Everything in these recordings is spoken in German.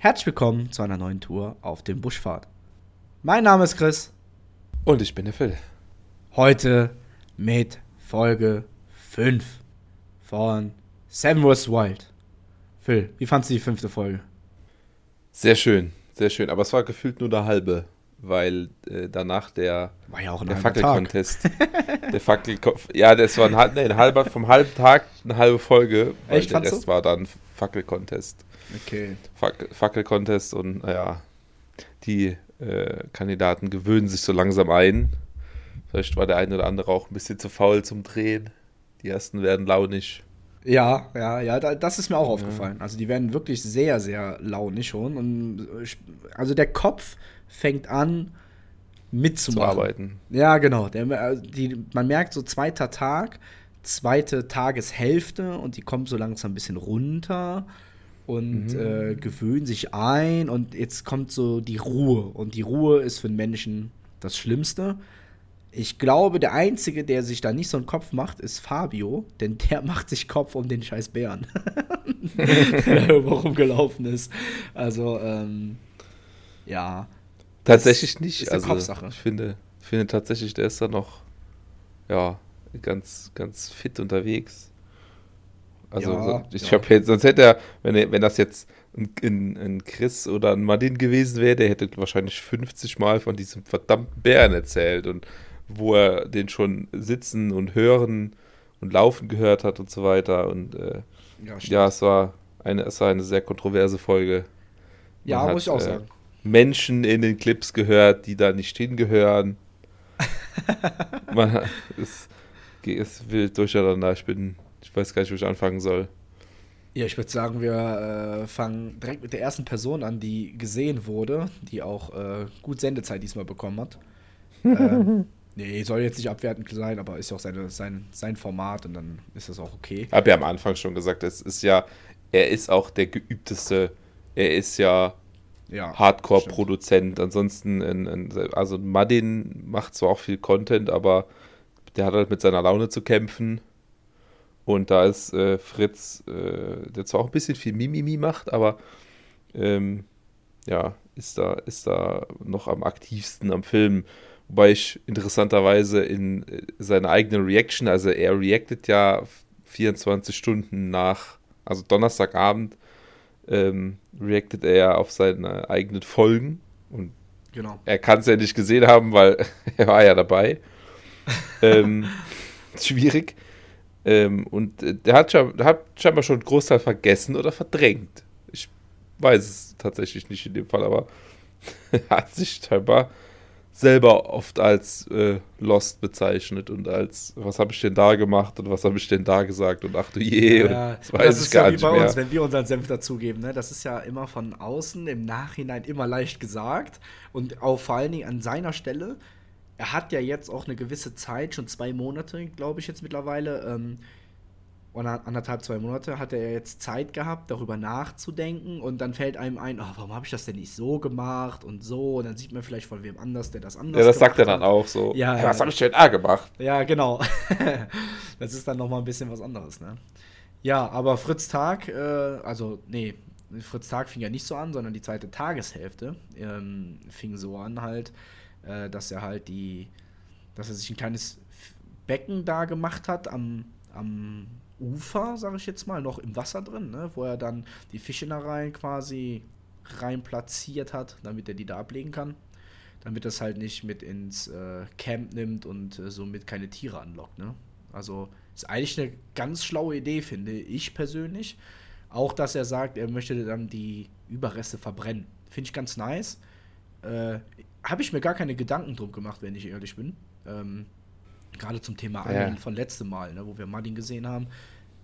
Herzlich willkommen zu einer neuen Tour auf dem Buschfahrt. Mein Name ist Chris. Und ich bin der Phil. Heute mit Folge 5 von Seven Wars Wild. Phil, wie fandest du die fünfte Folge? Sehr schön, sehr schön. Aber es war gefühlt nur der halbe, weil äh, danach der, War ja auch der. Fackelcontest. der Fackelkopf. Ja, das war ein, nee, ein halber, vom halben Tag eine halbe Folge. Weil Echt, der Rest du? war dann Fackelcontest. Okay. Fac Fackelcontest und naja, die äh, Kandidaten gewöhnen sich so langsam ein. Vielleicht war der eine oder andere auch ein bisschen zu faul zum Drehen. Die ersten werden launig. Ja, ja, ja, da- das ist mir auch aufgefallen. Also die werden wirklich sehr, sehr launig schon. Und äh, also der Kopf fängt an zu mitzumachen. arbeiten. Ja, genau. Der, äh, die, man merkt so zweiter Tag, zweite Tageshälfte und die kommen so langsam ein bisschen runter und äh, gewöhnen sich ein und jetzt kommt so die Ruhe. Und die Ruhe ist für den Menschen das Schlimmste. Ich glaube, der Einzige, der sich da nicht so einen Kopf macht, ist Fabio, denn der macht sich Kopf um den scheiß Bären, der irgendwo rumgelaufen ist. Also, ähm, ja. Tatsächlich nicht. ist eine also Kopfsache. ich finde, finde tatsächlich, der ist da noch ja ganz, ganz fit unterwegs. Also Ja, ich ja. habe jetzt, sonst hätte er, wenn, er, wenn das jetzt ein, ein, ein Chris oder ein Martin gewesen wäre, der hätte wahrscheinlich 50 Mal von diesem verdammten Bären erzählt und wo er den schon sitzen und hören und laufen gehört hat und so weiter. Und äh, Ja, ja, es war eine, es war eine sehr kontroverse Folge. ja Man muss ich hat, auch äh, sagen. Menschen in den Clips gehört, die da nicht hingehören. Man, es ist wild durcheinander. Ich bin, ich weiß gar nicht, wo ich anfangen soll. Ja, ich würde sagen, wir äh, fangen direkt mit der ersten Person an, die gesehen wurde, die auch äh, gut Sendezeit diesmal bekommen hat. ähm, nee, soll jetzt nicht abwertend sein, aber ist ja auch seine, sein, sein Format und dann ist das auch okay. Habe ja am Anfang schon gesagt, es ist ja, er ist auch der geübteste. Er ist ja Ja. Hardcore-Produzent. Ansonsten, ein, ein, also Madin macht zwar auch viel Content, aber der hat halt mit seiner Laune zu kämpfen. Und da ist äh, Fritz, äh, der zwar auch ein bisschen viel Mimimi macht, aber ähm, ja, ist da, ist da noch am aktivsten am Film. Wobei ich interessanterweise in äh, seiner eigenen Reaction, also er reactet ja 24 Stunden nach, also Donnerstagabend, ähm, reactet er ja auf seine eigenen Folgen. Und Genau. er kann es ja nicht gesehen haben, weil er war ja dabei. ähm, schwierig. Ähm, und äh, der hat, hat scheinbar schon einen Großteil vergessen oder verdrängt. Ich weiß es tatsächlich nicht in dem Fall, aber er hat sich scheinbar selber oft als äh, Lost bezeichnet und als, was habe ich denn da gemacht und was habe ich denn da gesagt und ach du je, Ja, das weiß ich ist gar ja wie nicht bei mehr. uns, wenn wir unseren Senf dazugeben. Ne? Das ist ja immer von außen im Nachhinein immer leicht gesagt. Und auch vor allen Dingen an seiner Stelle. Er hat ja jetzt auch eine gewisse Zeit, schon zwei Monate, glaube ich jetzt mittlerweile, ähm, oder anderthalb, zwei Monate, hat er jetzt Zeit gehabt, darüber nachzudenken. Und dann fällt einem ein, oh, warum habe ich das denn nicht so gemacht und so. Und dann sieht man vielleicht von wem anders, der das anders Ja, das sagt er dann hat. auch so. Ja, Ja, ja. was habe ich denn da gemacht? Ja, genau. das ist dann noch mal ein bisschen was anderes, ne? Ja, aber Fritz Tag, äh, also, nee, Fritz Tag fing ja nicht so an, sondern die zweite Tageshälfte ähm, fing so an halt, äh, dass er halt die, dass er sich ein kleines Becken da gemacht hat am, am Ufer, sage ich jetzt mal, noch im Wasser drin, ne? wo er dann die Fischinnereien quasi rein platziert hat, damit er die da ablegen kann damit das halt nicht mit ins äh, Camp nimmt und äh, somit keine Tiere anlockt. Ne? Also ist eigentlich eine ganz schlaue Idee, finde ich persönlich. Auch, dass er sagt, er möchte dann die Überreste verbrennen. Finde ich ganz nice. Äh, Habe ich mir gar keine Gedanken drum gemacht, wenn ich ehrlich bin. Ähm, Gerade zum Thema Ja. Angeln von letztem Mal, ne, wo wir Martin gesehen haben.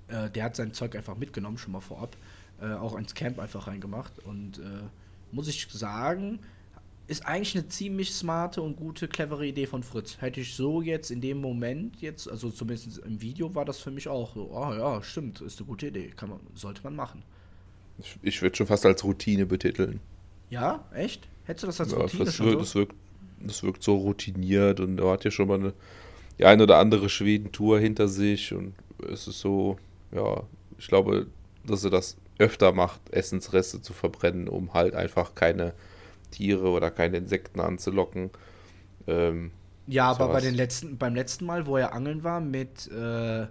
Äh, der hat sein Zeug einfach mitgenommen, schon mal vorab. Äh, auch ins Camp einfach reingemacht. Und äh, muss ich sagen, ist eigentlich eine ziemlich smarte und gute, clevere Idee von Fritz. Hätte ich so jetzt in dem Moment jetzt, also zumindest im Video war das für mich auch so, ah ja, stimmt, ist eine gute Idee, kann man, sollte man machen. Ich, ich würde schon fast als Routine betiteln. Ja, echt? Hättest du das als Ja, Routine das, schon wirkt, so? das, wirkt, das wirkt so routiniert und er hat ja schon mal eine, die ein oder andere Schweden-Tour hinter sich und es ist so, ja, ich glaube, dass er das öfter macht, Essensreste zu verbrennen, um halt einfach keine Tiere oder keine Insekten anzulocken. Ähm, ja, aber bei den letzten, beim letzten Mal, wo er angeln war mit, äh,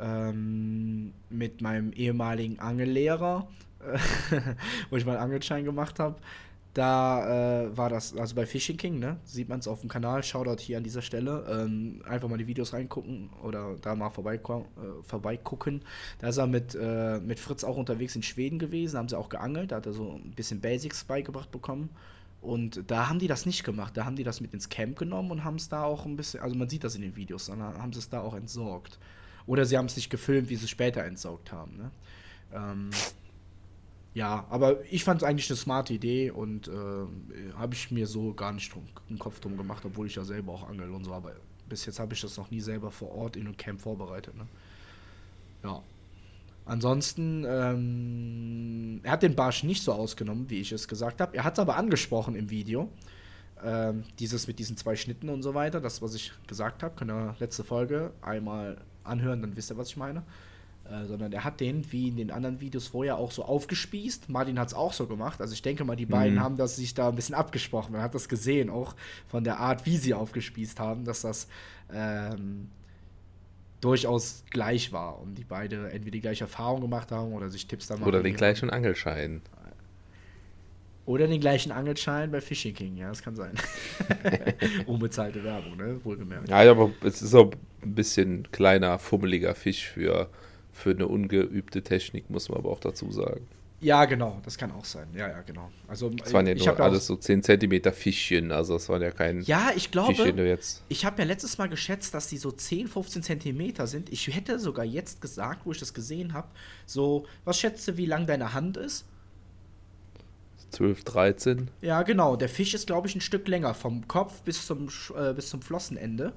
ähm, mit meinem ehemaligen Angellehrer, wo ich mal einen Angelschein gemacht habe, da äh, war das, also bei Fishing King, ne? Sieht man es auf dem Kanal, Shoutout hier an dieser Stelle. Ähm, einfach mal die Videos reingucken oder da mal vorbeigucken. Äh, vorbeigucken. Da ist er mit, äh, mit Fritz auch unterwegs in Schweden gewesen, haben sie auch geangelt, da hat er so ein bisschen Basics beigebracht bekommen. Und da haben die das nicht gemacht. Da haben die das mit ins Camp genommen und haben es da auch ein bisschen, also man sieht das in den Videos, dann haben sie es da auch entsorgt. Oder sie haben es nicht gefilmt, wie sie es später entsorgt haben. Ne? Ähm, ja, aber ich fand es eigentlich eine smarte Idee und äh, habe ich mir so gar nicht drum, einen Kopf drum gemacht, obwohl ich ja selber auch angel und so, aber bis jetzt habe ich das noch nie selber vor Ort in einem Camp vorbereitet. Ne? Ja. Ansonsten, ähm, er hat den Barsch nicht so ausgenommen, wie ich es gesagt habe. Er hat es aber angesprochen im Video. Ähm, dieses mit diesen zwei Schnitten und so weiter, das, was ich gesagt habe, könnt ihr letzte Folge einmal anhören, dann wisst ihr, was ich meine. Äh, sondern er hat den, wie in den anderen Videos vorher, auch so aufgespießt. Martin hat es auch so gemacht. Also ich denke mal, die beiden mhm. haben das sich da ein bisschen abgesprochen. Man hat das gesehen, auch von der Art, wie sie aufgespießt haben, dass das ähm, durchaus gleich war und die beide entweder die gleiche Erfahrung gemacht haben oder sich Tipps da machen. Oder den gleichen Angelschein. Oder den gleichen Angelschein bei Fishing King, ja, das kann sein. Unbezahlte Werbung, ne? Wohlgemerkt. Ja, aber es ist auch ein bisschen kleiner, fummeliger Fisch für für eine ungeübte Technik, muss man aber auch dazu sagen. Ja, genau, das kann auch sein. Ja, ja, genau. Also, das waren ja nur alles so 10 cm Fischchen, also das waren ja kein Ja, ich glaube, jetzt. ich habe ja letztes Mal geschätzt, dass die so 10, 15 cm sind. Ich hätte sogar jetzt gesagt, wo ich das gesehen habe, so, was schätzt du, wie lang deine Hand ist? 12, 13. Ja, genau. Der Fisch ist, glaube ich, ein Stück länger, vom Kopf bis zum, äh, bis zum Flossenende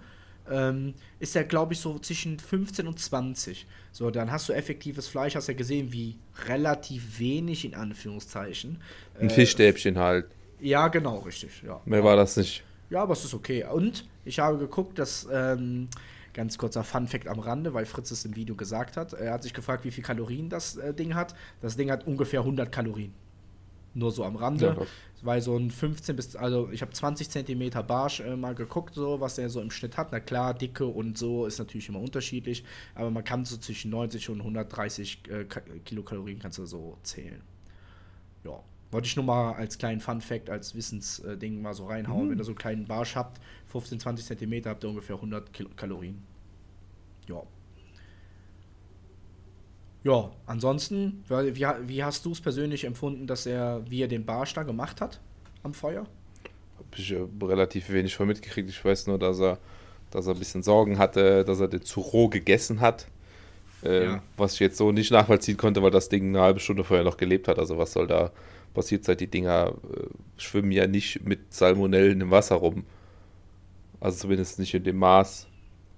ähm, ist er, glaube ich, so zwischen 15 und 20. So, dann hast du effektives Fleisch, hast ja gesehen, wie relativ wenig in Anführungszeichen. Ein äh, Fischstäbchen halt. Ja, genau, richtig. Ja. Mehr war das nicht. Ja, aber es ist okay. Und ich habe geguckt, dass. Ähm, ganz kurzer Fun-Fact am Rande, weil Fritz es im Video gesagt hat. Er hat sich gefragt, wie viel Kalorien das äh, Ding hat. Das Ding hat ungefähr 100 Kalorien. Nur so am Rande. Ja, weil so ein 15 bis, also ich habe 20 Zentimeter Barsch äh, mal geguckt, so was der so im Schnitt hat. Na klar, Dicke und so ist natürlich immer unterschiedlich, aber man kann so zwischen 90 und 130 äh, Kilokalorien kannst du so zählen. Ja. Wollte ich nur mal als kleinen Fun-Fact, als Wissensding mal so reinhauen. Mhm. Wenn ihr so einen kleinen Barsch habt, 15, 20 Zentimeter, habt ihr ungefähr 100 Kalorien. Ja. Ja, ansonsten, wie, wie hast du es persönlich empfunden, dass er, wie er den Barsch da gemacht hat am Feuer? Habe ich äh, relativ wenig von mitgekriegt. Ich weiß nur, dass er, dass er ein bisschen Sorgen hatte, dass er den zu roh gegessen hat. Äh, ja. Was ich jetzt so nicht nachvollziehen konnte, weil das Ding eine halbe Stunde vorher noch gelebt hat. Also was soll da passiert seit die Dinger äh, schwimmen ja nicht mit Salmonellen im Wasser rum. Also zumindest nicht in dem Maß.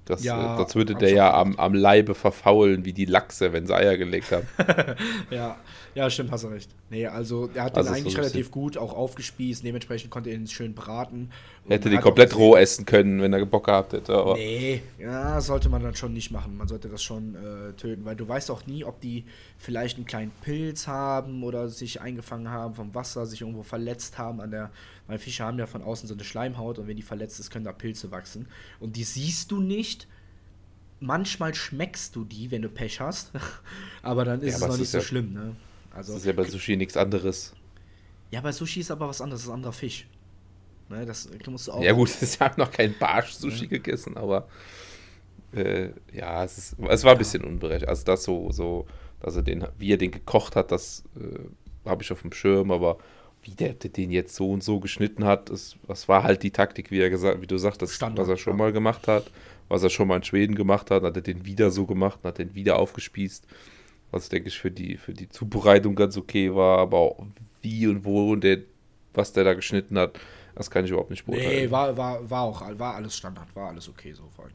Das, ja, das würde der ja am, am Leibe verfaulen, wie die Lachse, wenn sie Eier gelegt haben. ja, ja, stimmt, hast du recht. Nee, also er hat also den eigentlich so relativ gut auch aufgespießt, dementsprechend konnte er ihn schön braten. Hätte den komplett roh essen können, wenn er Bock gehabt hätte. Aber nee, ja, sollte man dann schon nicht machen. Man sollte das schon äh, töten, weil du weißt auch nie, ob die vielleicht einen kleinen Pilz haben oder sich eingefangen haben vom Wasser, sich irgendwo verletzt haben an der weil Fische haben ja von außen so eine Schleimhaut und wenn die verletzt ist, können da Pilze wachsen. Und die siehst du nicht. Manchmal schmeckst du die, wenn du Pech hast. aber dann ist ja, es noch nicht so ja, schlimm, ne? Also, das ist ja bei Sushi nichts anderes. Ja, bei Sushi ist aber was anderes, das ist ein anderer Fisch. Ne, das musst du auch. Ja, gut, ich habe noch kein Barsch-Sushi ja. gegessen, aber äh, ja, es, ist, es war ein bisschen unberechtigt. Also, das so, so, dass er den, wie er den gekocht hat, das äh, habe ich auf dem Schirm, aber wie der, den jetzt so und so geschnitten hat, das, das war halt die Taktik, wie er gesagt, wie du sagtest, Standard, was er schon ja. mal gemacht hat, was er schon mal in Schweden gemacht hat, hat er den wieder so gemacht, hat den wieder aufgespießt, was denke ich für die für die Zubereitung ganz okay war, aber auch wie und wo und der, was der da geschnitten hat, das kann ich überhaupt nicht beurteilen. Nee, war, war, war auch war alles Standard, war alles okay sofort.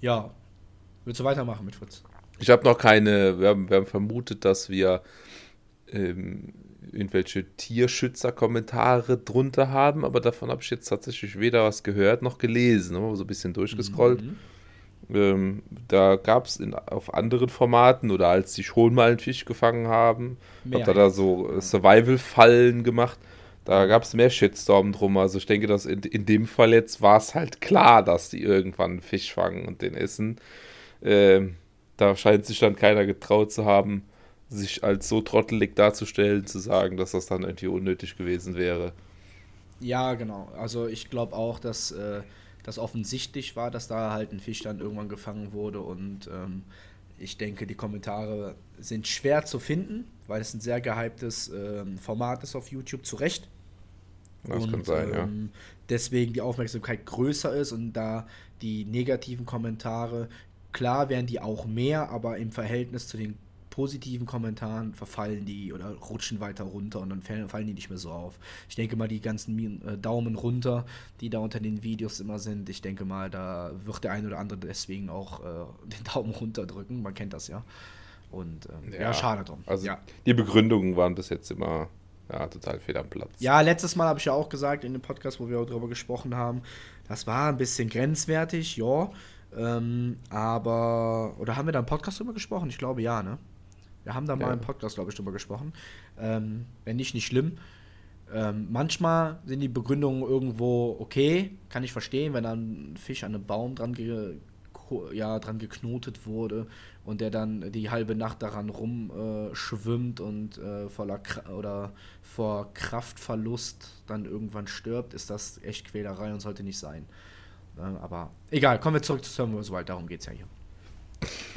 Ja, willst du weitermachen mit Fritz? Ich habe noch keine, wir haben, wir haben vermutet, dass wir ähm, irgendwelche Tierschützer-Kommentare drunter haben, aber davon habe ich jetzt tatsächlich weder was gehört noch gelesen. Habe so ein bisschen durchgescrollt. Mhm. Ähm, da gab es auf anderen Formaten oder als sie schon mal einen Fisch gefangen haben, Mehr hat er da so Survival-Fallen gemacht. Da gab es mehr Shitstorm drum. Also ich denke, dass in, in dem Fall jetzt war es halt klar, dass die irgendwann einen Fisch fangen und den essen. Ähm, da scheint sich dann keiner getraut zu haben, sich als so trottelig darzustellen, zu sagen, dass das dann irgendwie unnötig gewesen wäre. Ja, genau. Also ich glaube auch, dass äh, das offensichtlich war, dass da halt ein Fisch dann irgendwann gefangen wurde und ähm, ich denke, die Kommentare sind schwer zu finden, weil es ein sehr gehyptes ähm, Format ist auf YouTube, zu Recht. Das und, kann sein, ja. Ähm, deswegen die Aufmerksamkeit größer ist und da die negativen Kommentare, klar werden die auch mehr, aber im Verhältnis zu den positiven Kommentaren verfallen die oder rutschen weiter runter und dann fallen die nicht mehr so auf. Ich denke mal, die ganzen äh, Daumen runter, die da unter den Videos immer sind, ich denke mal, da wird der ein oder andere deswegen auch äh, den Daumen runter drücken. Man kennt das ja. Und ähm, ja, ja, schade drum. Also ja. die Begründungen waren bis jetzt immer ja, total fehl am Platz. Ja, letztes Mal habe ich ja auch gesagt in dem Podcast, wo wir auch darüber gesprochen haben, das war ein bisschen grenzwertig, ja. Ähm, aber, oder haben wir da im Podcast drüber gesprochen? Ich glaube ja, ne? Wir haben da mal ja. im Podcast, glaube ich, drüber gesprochen. Ähm, wenn nicht, nicht schlimm. Ähm, manchmal sind die Begründungen irgendwo okay, kann ich verstehen, wenn dann ein Fisch an einem Baum dran, ge ja, dran geknotet wurde und der dann die halbe Nacht daran rumschwimmt äh, und äh, voller oder vor Kraftverlust dann irgendwann stirbt, ist das echt Quälerei und sollte nicht sein. Äh, aber egal, kommen wir zurück zu Server Wild, darum geht es ja hier.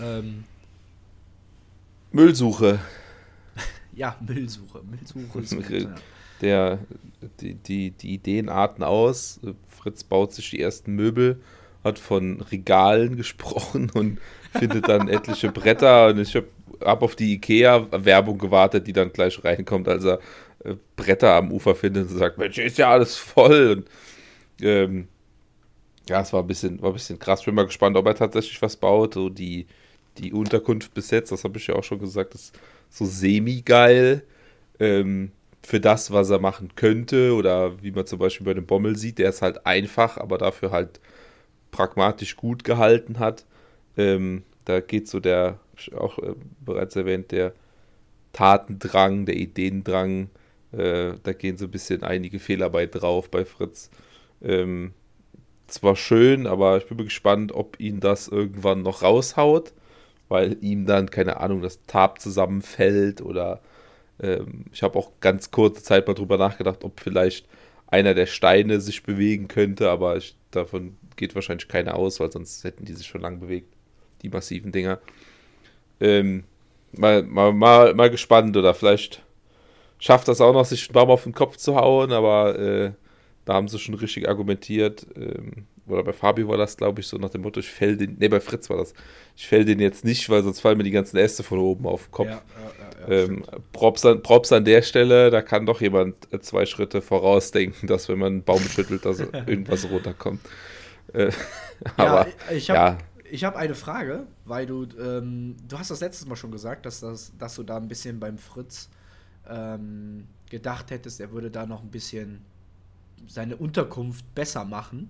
Ähm, Müllsuche. ja, Müllsuche. Müllsuche ist gut, ja. Der, die, die, die Ideen arten aus. Fritz baut sich die ersten Möbel, hat von Regalen gesprochen und findet dann etliche Bretter. Und ich habe hab auf die IKEA-Werbung gewartet, die dann gleich reinkommt, als er äh, Bretter am Ufer findet und sagt: Mensch, ist ja alles voll. Und, ähm, ja, es war ein bisschen, war ein bisschen krass. Bin mal gespannt, ob er tatsächlich was baut. So die, die Unterkunft besetzt, das habe ich ja auch schon gesagt, ist so semi-geil ähm, für das, was er machen könnte. Oder wie man zum Beispiel bei dem Bommel sieht, der ist halt einfach, aber dafür halt pragmatisch gut gehalten hat. Ähm, da geht so der, auch äh, bereits erwähnt, der Tatendrang, der Ideendrang, äh, da gehen so ein bisschen einige Fehler bei drauf bei Fritz. Ähm, zwar schön, aber ich bin gespannt, ob ihn das irgendwann noch raushaut weil ihm dann, keine Ahnung, das Tab zusammenfällt oder ähm, ich habe auch ganz kurze Zeit mal drüber nachgedacht, ob vielleicht einer der Steine sich bewegen könnte, aber ich, davon geht wahrscheinlich keiner aus, weil sonst hätten die sich schon lang bewegt, die massiven Dinger. Ähm, mal, mal, mal, mal gespannt oder vielleicht schafft das auch noch, sich einen Baum auf den Kopf zu hauen, aber äh, da haben sie schon richtig argumentiert. Ähm, oder bei Fabio war das, glaube ich, so nach dem Motto, ich fäll den, ne, bei Fritz war das, ich fäll den jetzt nicht, weil sonst fallen mir die ganzen Äste von oben auf den Kopf. Ja, ja, ja, ähm, Props, an, Props an der Stelle, da kann doch jemand äh, zwei Schritte vorausdenken, dass wenn man einen Baum schüttelt, dass irgendwas runterkommt. Äh, aber, ich habe ich habe eine Frage, weil du, ähm, du hast das letztes Mal schon gesagt, dass, das, dass du da ein bisschen beim Fritz ähm, gedacht hättest, er würde da noch ein bisschen seine Unterkunft besser machen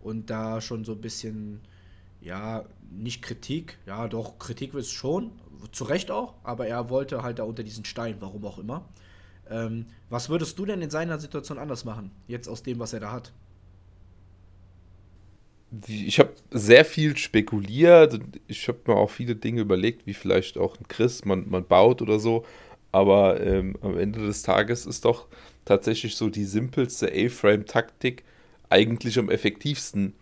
und da schon so ein bisschen, ja, nicht Kritik, ja, doch, Kritik ist schon, zu Recht auch, aber er wollte halt da unter diesen Stein, warum auch immer. Ähm, was würdest du denn in seiner Situation anders machen, jetzt aus dem, was er da hat? Ich habe sehr viel spekuliert ich habe mir auch viele Dinge überlegt, wie vielleicht auch ein Chris man, man baut oder so. Aber ähm, am Ende des Tages ist doch tatsächlich so die simpelste A-Frame-Taktik, eigentlich am effektivsten.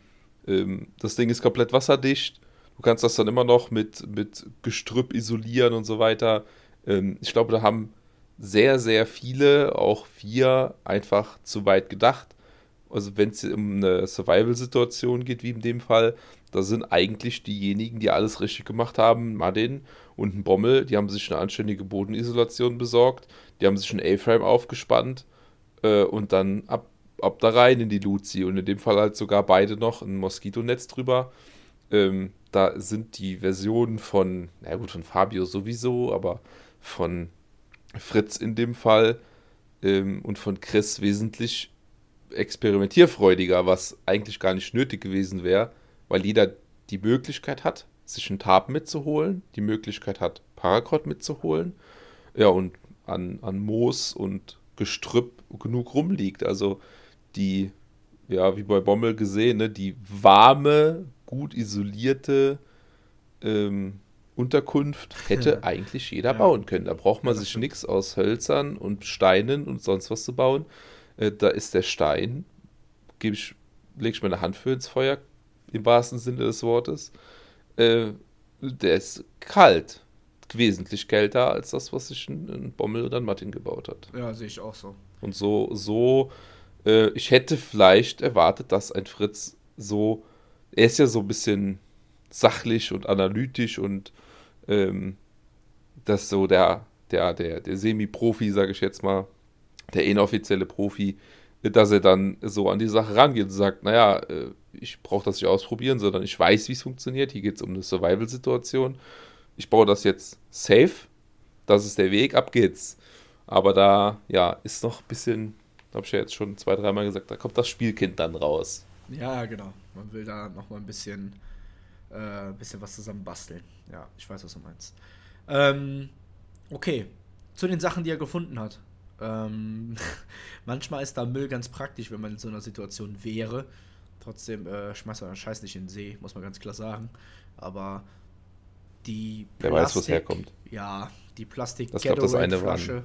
Ähm, das Ding ist komplett wasserdicht. Du kannst das dann immer noch mit, mit Gestrüpp isolieren und so weiter. Ähm, ich glaube, da haben sehr, sehr viele, auch wir, einfach zu weit gedacht. Also wenn es um eine Survival-Situation geht, wie in dem Fall, da sind eigentlich diejenigen, die alles richtig gemacht haben, Madin und ein Bommel, die haben sich eine anständige Bodenisolation besorgt, die haben sich ein A-Frame aufgespannt äh, und dann ab ab da rein in die Luzi und in dem Fall halt sogar beide noch ein Moskitonetz drüber. Ähm, da sind die Versionen von, na gut, von Fabio sowieso, aber von Fritz in dem Fall ähm, und von Chris wesentlich experimentierfreudiger, was eigentlich gar nicht nötig gewesen wäre, weil jeder die Möglichkeit hat, sich einen Tab mitzuholen, die Möglichkeit hat, Paraquat mitzuholen, ja, und an, an Moos und Gestrüpp genug rumliegt. Also die, ja, wie bei Bommel gesehen, ne, die warme, gut isolierte ähm, Unterkunft hätte eigentlich jeder ja. bauen können. Da braucht man ja, sich nichts aus Hölzern und Steinen und sonst was zu bauen. Äh, da ist der Stein, gebe ich, lege ich meine Hand für ins Feuer, im wahrsten Sinne des Wortes. Äh, der ist kalt. Wesentlich kälter als das, was sich ein, ein Bommel oder ein Martin gebaut hat. Ja, sehe ich auch so. Und so, so, äh, ich hätte vielleicht erwartet, dass ein Fritz so, er ist ja so ein bisschen sachlich und analytisch und ähm, dass so der, der, der, der Semi-Profi, sage ich jetzt mal, der inoffizielle Profi, dass er dann so an die Sache rangeht und sagt, naja, äh, ich brauche das nicht ausprobieren, sondern ich weiß, wie es funktioniert. Hier geht es um eine Survival-Situation. Ich baue das jetzt safe. Das ist der Weg, ab geht's. Aber da, ja, ist noch ein bisschen, habe ich ja jetzt schon zwei, dreimal gesagt, da kommt das Spielkind dann raus. Ja, genau. Man will da noch mal ein bisschen, äh, bisschen was zusammen basteln. Ja, ich weiß, was du meinst. Ähm, okay, zu den Sachen, die er gefunden hat. Ähm, manchmal ist da Müll ganz praktisch, wenn man in so einer Situation wäre. Trotzdem äh, schmeißt man den Scheiß nicht in den See, muss man ganz klar sagen. Aber die Wer Plastik, weiß, wo es herkommt. Ja, die plastik flasche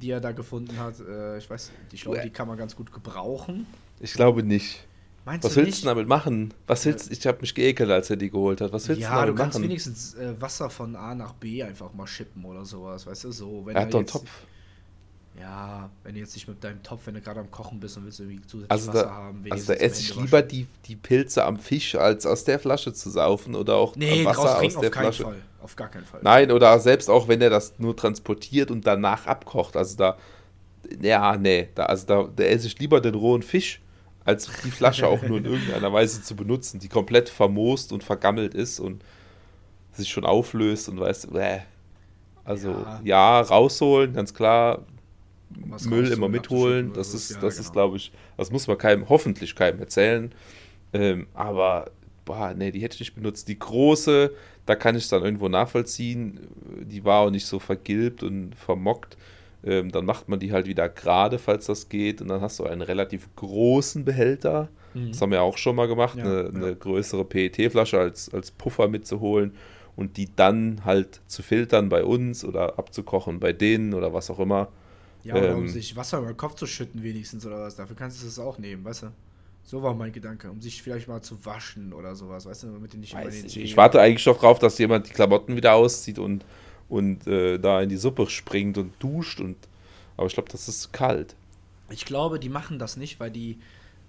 die er da gefunden hat, äh, ich weiß, ich glaube, die kann man ganz gut gebrauchen. Ich glaube nicht. Meinst Was du willst du damit machen? Was willst, ich habe mich geekelt, als er die geholt hat. Was willst ja, du damit machen? Ja, du kannst wenigstens äh, Wasser von A nach B einfach mal schippen oder sowas, weißt du, so. Wenn er hat doch einen Topf. Ja, wenn du jetzt nicht mit deinem Topf, wenn du gerade am Kochen bist und willst irgendwie zusätzlich also Wasser da, haben. Also da esse ich lieber die, die Pilze am Fisch, als aus der Flasche zu saufen oder auch nee, Wasser aus der Flasche. Fall. Auf gar keinen Fall. Nein, oder selbst auch, wenn er das nur transportiert und danach abkocht. Also da, ja, nee, da, also da, da esse ich lieber den rohen Fisch, als die Flasche auch nur in irgendeiner Weise zu benutzen, die komplett vermoost und vergammelt ist und sich schon auflöst und weißt, bäh. Also ja. ja, rausholen, ganz klar, Müll immer mitholen. Das ist, ja, das genau. ist, glaube ich, das muss man keinem, hoffentlich keinem erzählen. Ähm, aber, boah, nee, die hätte ich nicht benutzt. Die große, da kann ich es dann irgendwo nachvollziehen. Die war auch nicht so vergilbt und vermockt. Ähm, dann macht man die halt wieder gerade, falls das geht. Und dann hast du einen relativ großen Behälter. Mhm. Das haben wir auch schon mal gemacht, ja, eine, ja. eine, größere PET-Flasche als, als Puffer mitzuholen und die dann halt zu filtern bei uns oder abzukochen bei denen oder was auch immer. Ja, oder ähm, um sich Wasser über den Kopf zu schütten, wenigstens oder was. Dafür kannst du es auch nehmen, weißt du? So war mein Gedanke, um sich vielleicht mal zu waschen oder sowas, weißt du, damit du nicht immer den ich, ich warte eigentlich doch drauf, dass jemand die Klamotten wieder auszieht und, und äh, da in die Suppe springt und duscht und. Aber ich glaube, das ist kalt. Ich glaube, die machen das nicht, weil die.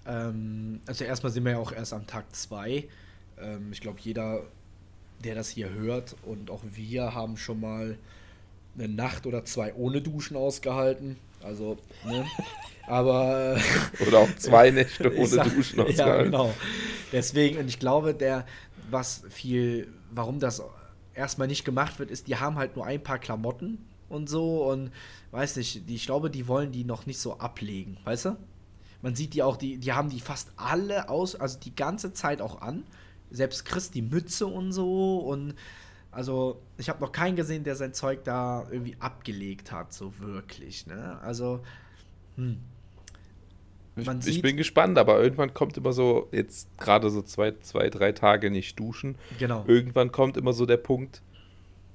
Ähm, also erstmal sind wir ja auch erst am Tag 2. Ähm, ich glaube, jeder, der das hier hört und auch wir haben schon mal eine Nacht oder zwei ohne Duschen ausgehalten. Also, ne? Aber. oder auch zwei Nächte ohne sag, Duschen ausgehalten. Ja, genau. Deswegen, und ich glaube, der, was viel, warum das erstmal nicht gemacht wird, ist, die haben halt nur ein paar Klamotten und so und weiß nicht, die, ich glaube, die wollen die noch nicht so ablegen, weißt du? Man sieht die auch, die, die haben die fast alle aus, also die ganze Zeit auch an. Selbst Chris die Mütze und so und also, ich habe noch keinen gesehen, der sein Zeug da irgendwie abgelegt hat, so wirklich. Ne? Also, hm. Ich, ich bin gespannt, aber irgendwann kommt immer so, jetzt gerade so zwei, zwei, drei Tage nicht duschen. Genau. Irgendwann kommt immer so der Punkt,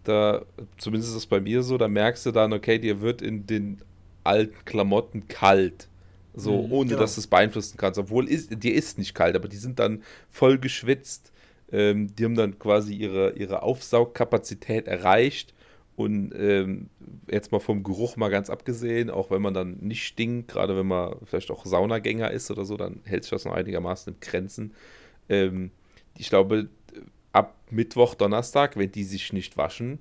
da, zumindest ist es bei mir so, da merkst du dann, okay, dir wird in den alten Klamotten kalt. So, mhm, ohne genau. dass du es beeinflussen kannst. Obwohl, ist, dir ist nicht kalt, aber die sind dann voll geschwitzt ähm, die haben dann quasi ihre, ihre Aufsaugkapazität erreicht. Und ähm, jetzt mal vom Geruch mal ganz abgesehen, auch wenn man dann nicht stinkt, gerade wenn man vielleicht auch Saunagänger ist oder so, dann hält sich das noch einigermaßen in Grenzen. Ähm, ich glaube, ab Mittwoch, Donnerstag, wenn die sich nicht waschen,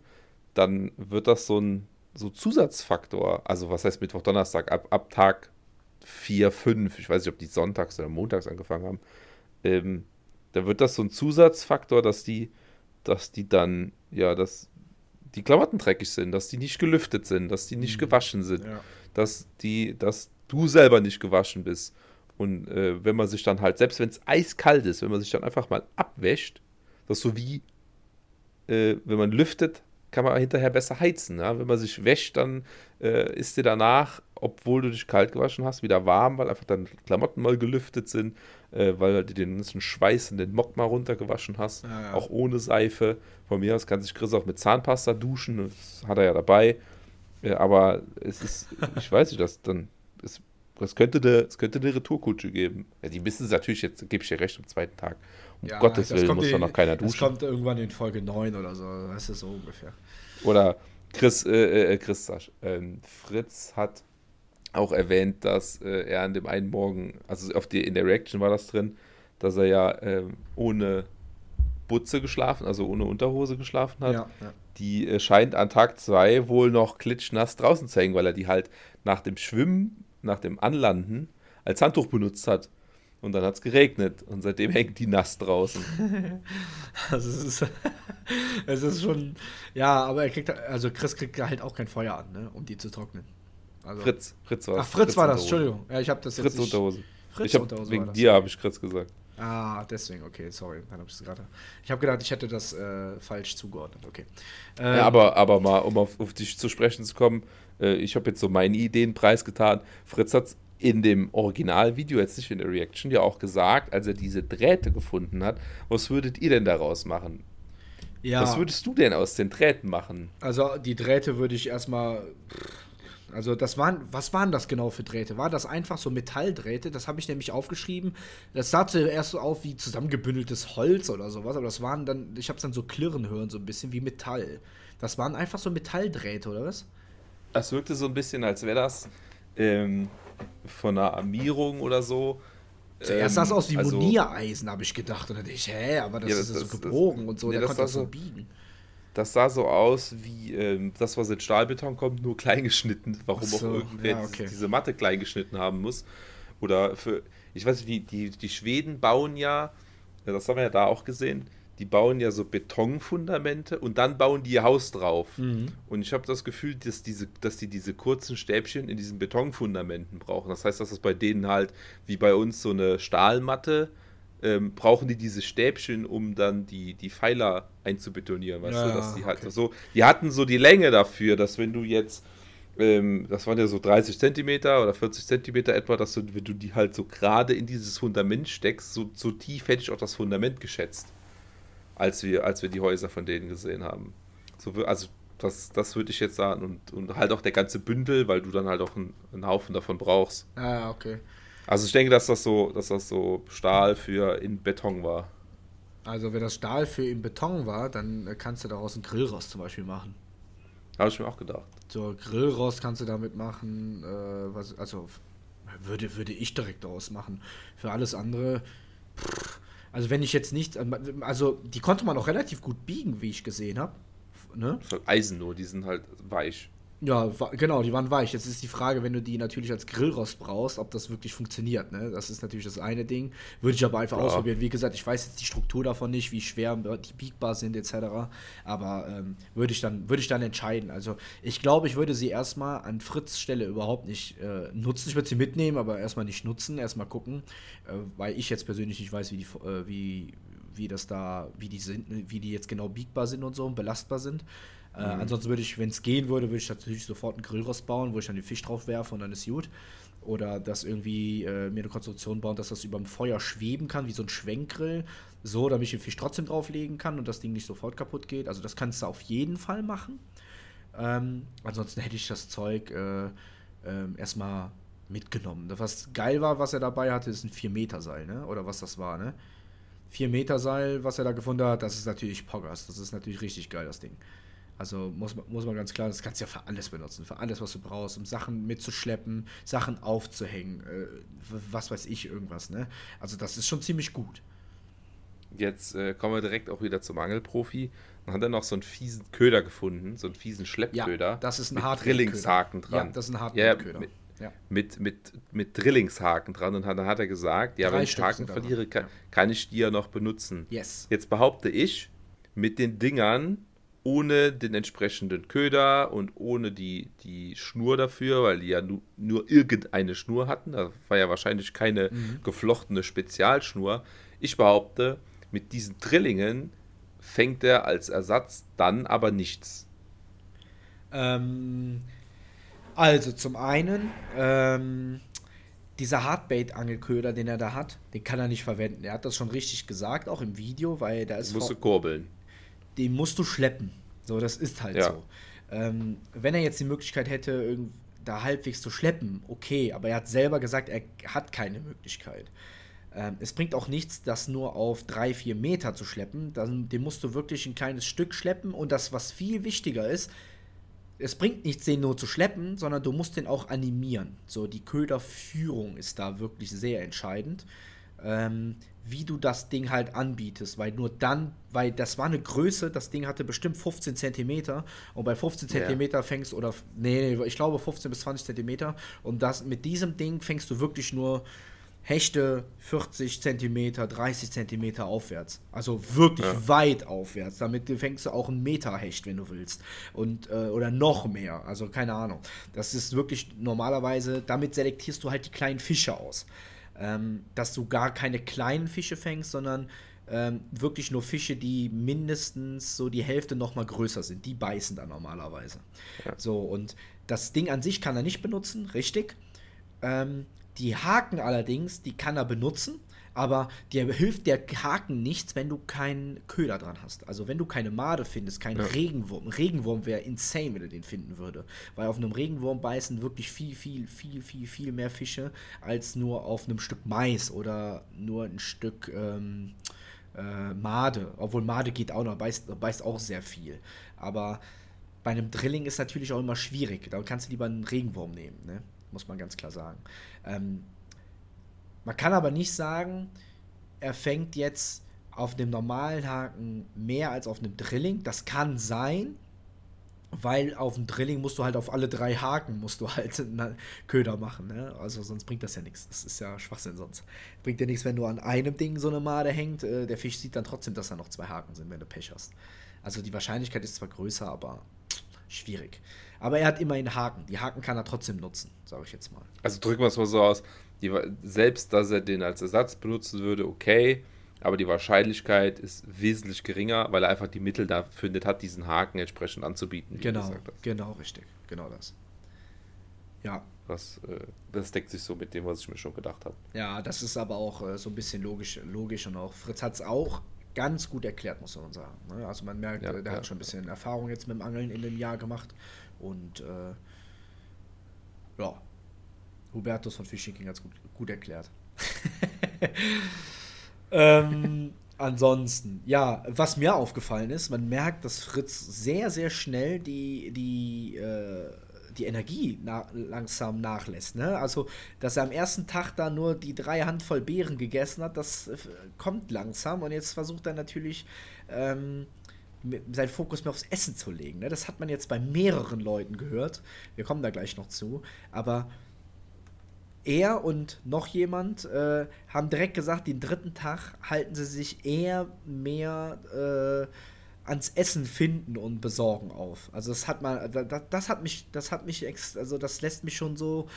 dann wird das so ein so Zusatzfaktor. Also, was heißt Mittwoch, Donnerstag? Ab, ab Tag 4, 5, ich weiß nicht, ob die sonntags oder montags angefangen haben, ähm, da wird das so ein Zusatzfaktor, dass die, dass die dann, ja, dass die Klamotten dreckig sind, dass die nicht gelüftet sind, dass die nicht mhm. gewaschen sind, ja. dass die, dass du selber nicht gewaschen bist. Und äh, wenn man sich dann halt, selbst wenn es eiskalt ist, wenn man sich dann einfach mal abwäscht, Das ist so wie, äh, wenn man lüftet, kann man hinterher besser heizen. Ja? Wenn man sich wäscht, dann äh, ist dir danach, obwohl du dich kalt gewaschen hast, wieder warm, weil einfach deine Klamotten mal gelüftet sind, äh, weil du den ganzen Schweiß in den Mock mal runtergewaschen hast, ja, ja. auch ohne Seife. Von mir aus kann sich Chris auch mit Zahnpasta duschen, das hat er ja dabei. Äh, aber es ist, ich weiß nicht, das dann, es, könnte eine, es könnte eine Retourkutsche geben. Ja, die wissen es natürlich, jetzt gebe ich dir recht, am zweiten Tag. Um ja, Gottes Willen muss da noch keiner duschen. Das kommt irgendwann in Folge 9 oder so, das ist so ungefähr. Oder Chris, äh, äh, Chris Sasch, ähm, Fritz hat auch erwähnt, dass äh, er an dem einen Morgen, also auf die, in der Reaction war das drin, dass er ja ähm, ohne Butze geschlafen, also ohne Unterhose geschlafen hat. Ja, ja. Die äh, scheint an Tag 2 wohl noch klitschnass draußen zu hängen, weil er die halt nach dem Schwimmen, nach dem Anlanden als Handtuch benutzt hat. Und dann hat es geregnet und seitdem hängt die nass draußen. also es ist, es ist schon, ja, aber er kriegt, also Chris kriegt halt auch kein Feuer an, ne, um die zu trocknen. Also, Fritz, Fritz war Ach, Fritz, Fritz war das, Entschuldigung. Ja, ich habe das jetzt Fritz nicht, Unterhose. Fritz ich hab, Unterhose wegen dir habe ich Chris gesagt. Ah, deswegen, okay, sorry, dann habe ich es gerade. Ich habe gedacht, ich hätte das äh, falsch zugeordnet, okay. Ähm, ja, aber, aber mal, um auf, auf dich zu sprechen zu kommen, äh, ich habe jetzt so meine Ideen preisgetan. Fritz hat in dem Originalvideo, jetzt nicht in der Reaction, ja auch gesagt, als er diese Drähte gefunden hat, was würdet ihr denn daraus machen? Ja. Was würdest du denn aus den Drähten machen? Also die Drähte würde ich erstmal. Also das waren, was waren das genau für Drähte? War das einfach so Metalldrähte? Das habe ich nämlich aufgeschrieben. Das sah zuerst so auf wie zusammengebündeltes Holz oder sowas, aber das waren dann, ich habe es dann so klirren hören, so ein bisschen wie Metall. Das waren einfach so Metalldrähte, oder was? Das wirkte so ein bisschen, als wäre das ähm, von einer Armierung oder so. Zuerst sah es ähm, aus wie also, Moniereisen, habe ich gedacht. Und dann dachte ich, hä, aber das ja, ist das, so gebogen das, und so, nee, der konnte das so biegen. Das sah so aus wie ähm, das, was in Stahlbeton kommt, nur kleingeschnitten. Warum so, auch irgendwer ja, okay. diese Matte kleingeschnitten haben muss. Oder für, ich weiß nicht, die, die, die Schweden bauen ja, das haben wir ja da auch gesehen, die bauen ja so Betonfundamente und dann bauen die ihr Haus drauf. Mhm. Und ich habe das Gefühl, dass, diese, dass die diese kurzen Stäbchen in diesen Betonfundamenten brauchen. Das heißt, dass es bei denen halt wie bei uns so eine Stahlmatte ähm, brauchen die diese Stäbchen, um dann die, die Pfeiler einzubetonieren, weißt ja, du? Dass die halt okay. so, die hatten so die Länge dafür, dass wenn du jetzt, ähm, das waren ja so 30 Zentimeter oder 40 Zentimeter etwa, dass du, wenn du die halt so gerade in dieses Fundament steckst, so, so tief hätte ich auch das Fundament geschätzt als wir, als wir die Häuser von denen gesehen haben. So, also das, das würde ich jetzt sagen. Und, und halt auch der ganze Bündel, weil du dann halt auch einen, einen Haufen davon brauchst. Ah, okay. Also ich denke, dass das so, dass das so Stahl für in Beton war. Also wenn das Stahl für in Beton war, dann kannst du daraus einen Grillrost zum Beispiel machen. Habe ich mir auch gedacht. So, Grillrost kannst du damit machen, äh, was, also würde, würde ich direkt daraus machen. Für alles andere, pff, also wenn ich jetzt nicht, also die konnte man auch relativ gut biegen, wie ich gesehen habe. Ne? Das ist halt Eisen nur, die sind halt weich. Ja, genau, die waren weich. Jetzt ist die Frage, wenn du die natürlich als Grillrost brauchst, ob das wirklich funktioniert. Ne? Das ist natürlich das eine Ding. Würde ich aber einfach ja. ausprobieren. Wie gesagt, ich weiß jetzt die Struktur davon nicht, wie schwer die biegbar sind etc. Aber ähm, würde ich, dann, würd ich dann entscheiden. Also ich glaube, ich würde sie erstmal an Fritz Stelle überhaupt nicht äh, nutzen. Ich würde sie mitnehmen, aber erstmal nicht nutzen, erstmal gucken. Äh, weil ich jetzt persönlich nicht weiß, wie die, äh, wie, wie das da, wie die sind, wie die jetzt genau biegbar sind und so und belastbar sind. Äh, mhm. Ansonsten würde ich, wenn es gehen würde, würde ich natürlich sofort einen Grillrost bauen, wo ich dann den Fisch drauf werfe und dann ist gut. Oder das irgendwie äh, mir eine Konstruktion bauen, dass das über dem Feuer schweben kann, wie so ein Schwenkgrill. So, damit ich den Fisch trotzdem drauflegen kann und das Ding nicht sofort kaputt geht. Also das kannst du auf jeden Fall machen. Ähm, ansonsten hätte ich das Zeug äh, äh, erstmal mitgenommen. Was geil war, was er dabei hatte, ist ein 4-Meter-Seil, ne? Oder was das war, ne? 4-Meter-Seil, was er da gefunden hat, das ist natürlich Poggers. Das ist natürlich richtig geil, das Ding. Also muss, muss man ganz klar, das kannst du ja für alles benutzen, für alles, was du brauchst, um Sachen mitzuschleppen, Sachen aufzuhängen, äh, was weiß ich, irgendwas, ne? Also das ist schon ziemlich gut. Jetzt äh, kommen wir direkt auch wieder zum Angelprofi. Dann hat er noch so einen fiesen Köder gefunden, so einen fiesen Schleppköder. Ja, das ist ein mit Drillingshaken dran. Ja, das ist ein Hardware-Köder. Ja, mit, ja. mit, mit, mit Drillingshaken dran. Und dann hat er gesagt, ja, Drei wenn ich Stück Haken verliere, kann, kann, ich die ja noch benutzen. Yes. Jetzt behaupte ich, mit den Dingern ohne den entsprechenden Köder und ohne die, die Schnur dafür, weil die ja nu, nur irgendeine Schnur hatten. Da war ja wahrscheinlich keine mhm. geflochtene Spezialschnur. Ich behaupte, mit diesen Drillingen fängt er als Ersatz dann aber nichts? Ähm, also zum einen, ähm, dieser Hardbait-Angelköder, den er da hat, den kann er nicht verwenden. Er hat das schon richtig gesagt, auch im Video, weil da ist. Musst du kurbeln. Den musst du schleppen. So, das ist halt ja. so. Ähm, wenn er jetzt die Möglichkeit hätte, da halbwegs zu schleppen, okay, aber er hat selber gesagt, er hat keine Möglichkeit. Ähm, es bringt auch nichts, das nur auf drei, vier Meter zu schleppen. Dann, den musst du wirklich ein kleines Stück schleppen und das, was viel wichtiger ist, es bringt nichts, den nur zu schleppen, sondern du musst den auch animieren. So, die Köderführung ist da wirklich sehr entscheidend. Ähm, wie du das Ding halt anbietest, weil nur dann, weil das war eine Größe, das Ding hatte bestimmt 15 Zentimeter und bei 15 Zentimeter ja. fängst oder, nee, ich glaube 15 bis 20 Zentimeter und das, mit diesem Ding fängst du wirklich nur Hechte 40 cm, 30 cm aufwärts. Also wirklich ja. weit aufwärts. Damit fängst du auch einen Meter Hecht, wenn du willst. Und, äh, oder noch mehr. Also keine Ahnung. Das ist wirklich normalerweise, damit selektierst du halt die kleinen Fische aus. Ähm, dass du gar keine kleinen Fische fängst, sondern ähm, wirklich nur Fische, die mindestens so die Hälfte noch mal größer sind. Die beißen dann normalerweise. Ja. So, und das Ding an sich kann er nicht benutzen, richtig. Ähm, die Haken allerdings, die kann er benutzen, aber dir hilft der Haken nichts, wenn du keinen Köder dran hast. Also wenn du keine Made findest, keinen ja. Regenwurm. Regenwurm wäre insane, wenn du den finden würde. Weil auf einem Regenwurm beißen wirklich viel, viel, viel, viel, viel mehr Fische als nur auf einem Stück Mais oder nur ein Stück ähm, äh, Made. Obwohl Made geht auch noch, beißt, beißt auch sehr viel. Aber bei einem Drilling ist natürlich auch immer schwierig. Da kannst du lieber einen Regenwurm nehmen. Ne? muss man ganz klar sagen. Ähm, man kann aber nicht sagen, er fängt jetzt auf dem normalen Haken mehr als auf einem Drilling. Das kann sein, weil auf dem Drilling musst du halt auf alle drei Haken musst du halt einen Köder machen. Ne? Also sonst bringt das ja nichts. Das ist ja Schwachsinn sonst. Bringt dir nichts, wenn du an einem Ding so eine Made hängt. Äh, der Fisch sieht dann trotzdem, dass da noch zwei Haken sind, wenn du Pech hast. Also die Wahrscheinlichkeit ist zwar größer, aber schwierig. Aber er hat immerhin Haken. Die Haken kann er trotzdem nutzen, sage ich jetzt mal. Also drücken wir es mal so aus. Die, selbst, dass er den als Ersatz benutzen würde, okay. Aber die Wahrscheinlichkeit ist wesentlich geringer, weil er einfach die Mittel da findet, hat, diesen Haken entsprechend anzubieten. Genau, genau, richtig. Genau das. Ja. Das, äh, das deckt sich so mit dem, was ich mir schon gedacht habe. Ja, das ist aber auch äh, so ein bisschen logisch, logisch und auch Fritz hat es auch ganz gut erklärt, muss man sagen. Ne? Also man merkt, ja, der ja. hat schon ein bisschen Erfahrung jetzt mit dem Angeln in dem Jahr gemacht und äh, ja, Hubertus von Fishing King hat es gut, gut erklärt. ähm, ansonsten, ja, was mir aufgefallen ist, man merkt, dass Fritz sehr, sehr schnell die, die, äh, die Energie na langsam nachlässt. Ne? Also, dass er am ersten Tag da nur die drei Handvoll Beeren gegessen hat, das äh, kommt langsam und jetzt versucht er natürlich. Ähm, seinen Fokus mehr aufs Essen zu legen. Ne? Das hat man jetzt bei mehreren Leuten gehört. Wir kommen da gleich noch zu. Aber er und noch jemand äh, haben direkt gesagt, den dritten Tag halten sie sich eher mehr äh, ans Essen finden und besorgen auf. Also das hat man, das, das hat mich, das hat mich, also das lässt mich schon so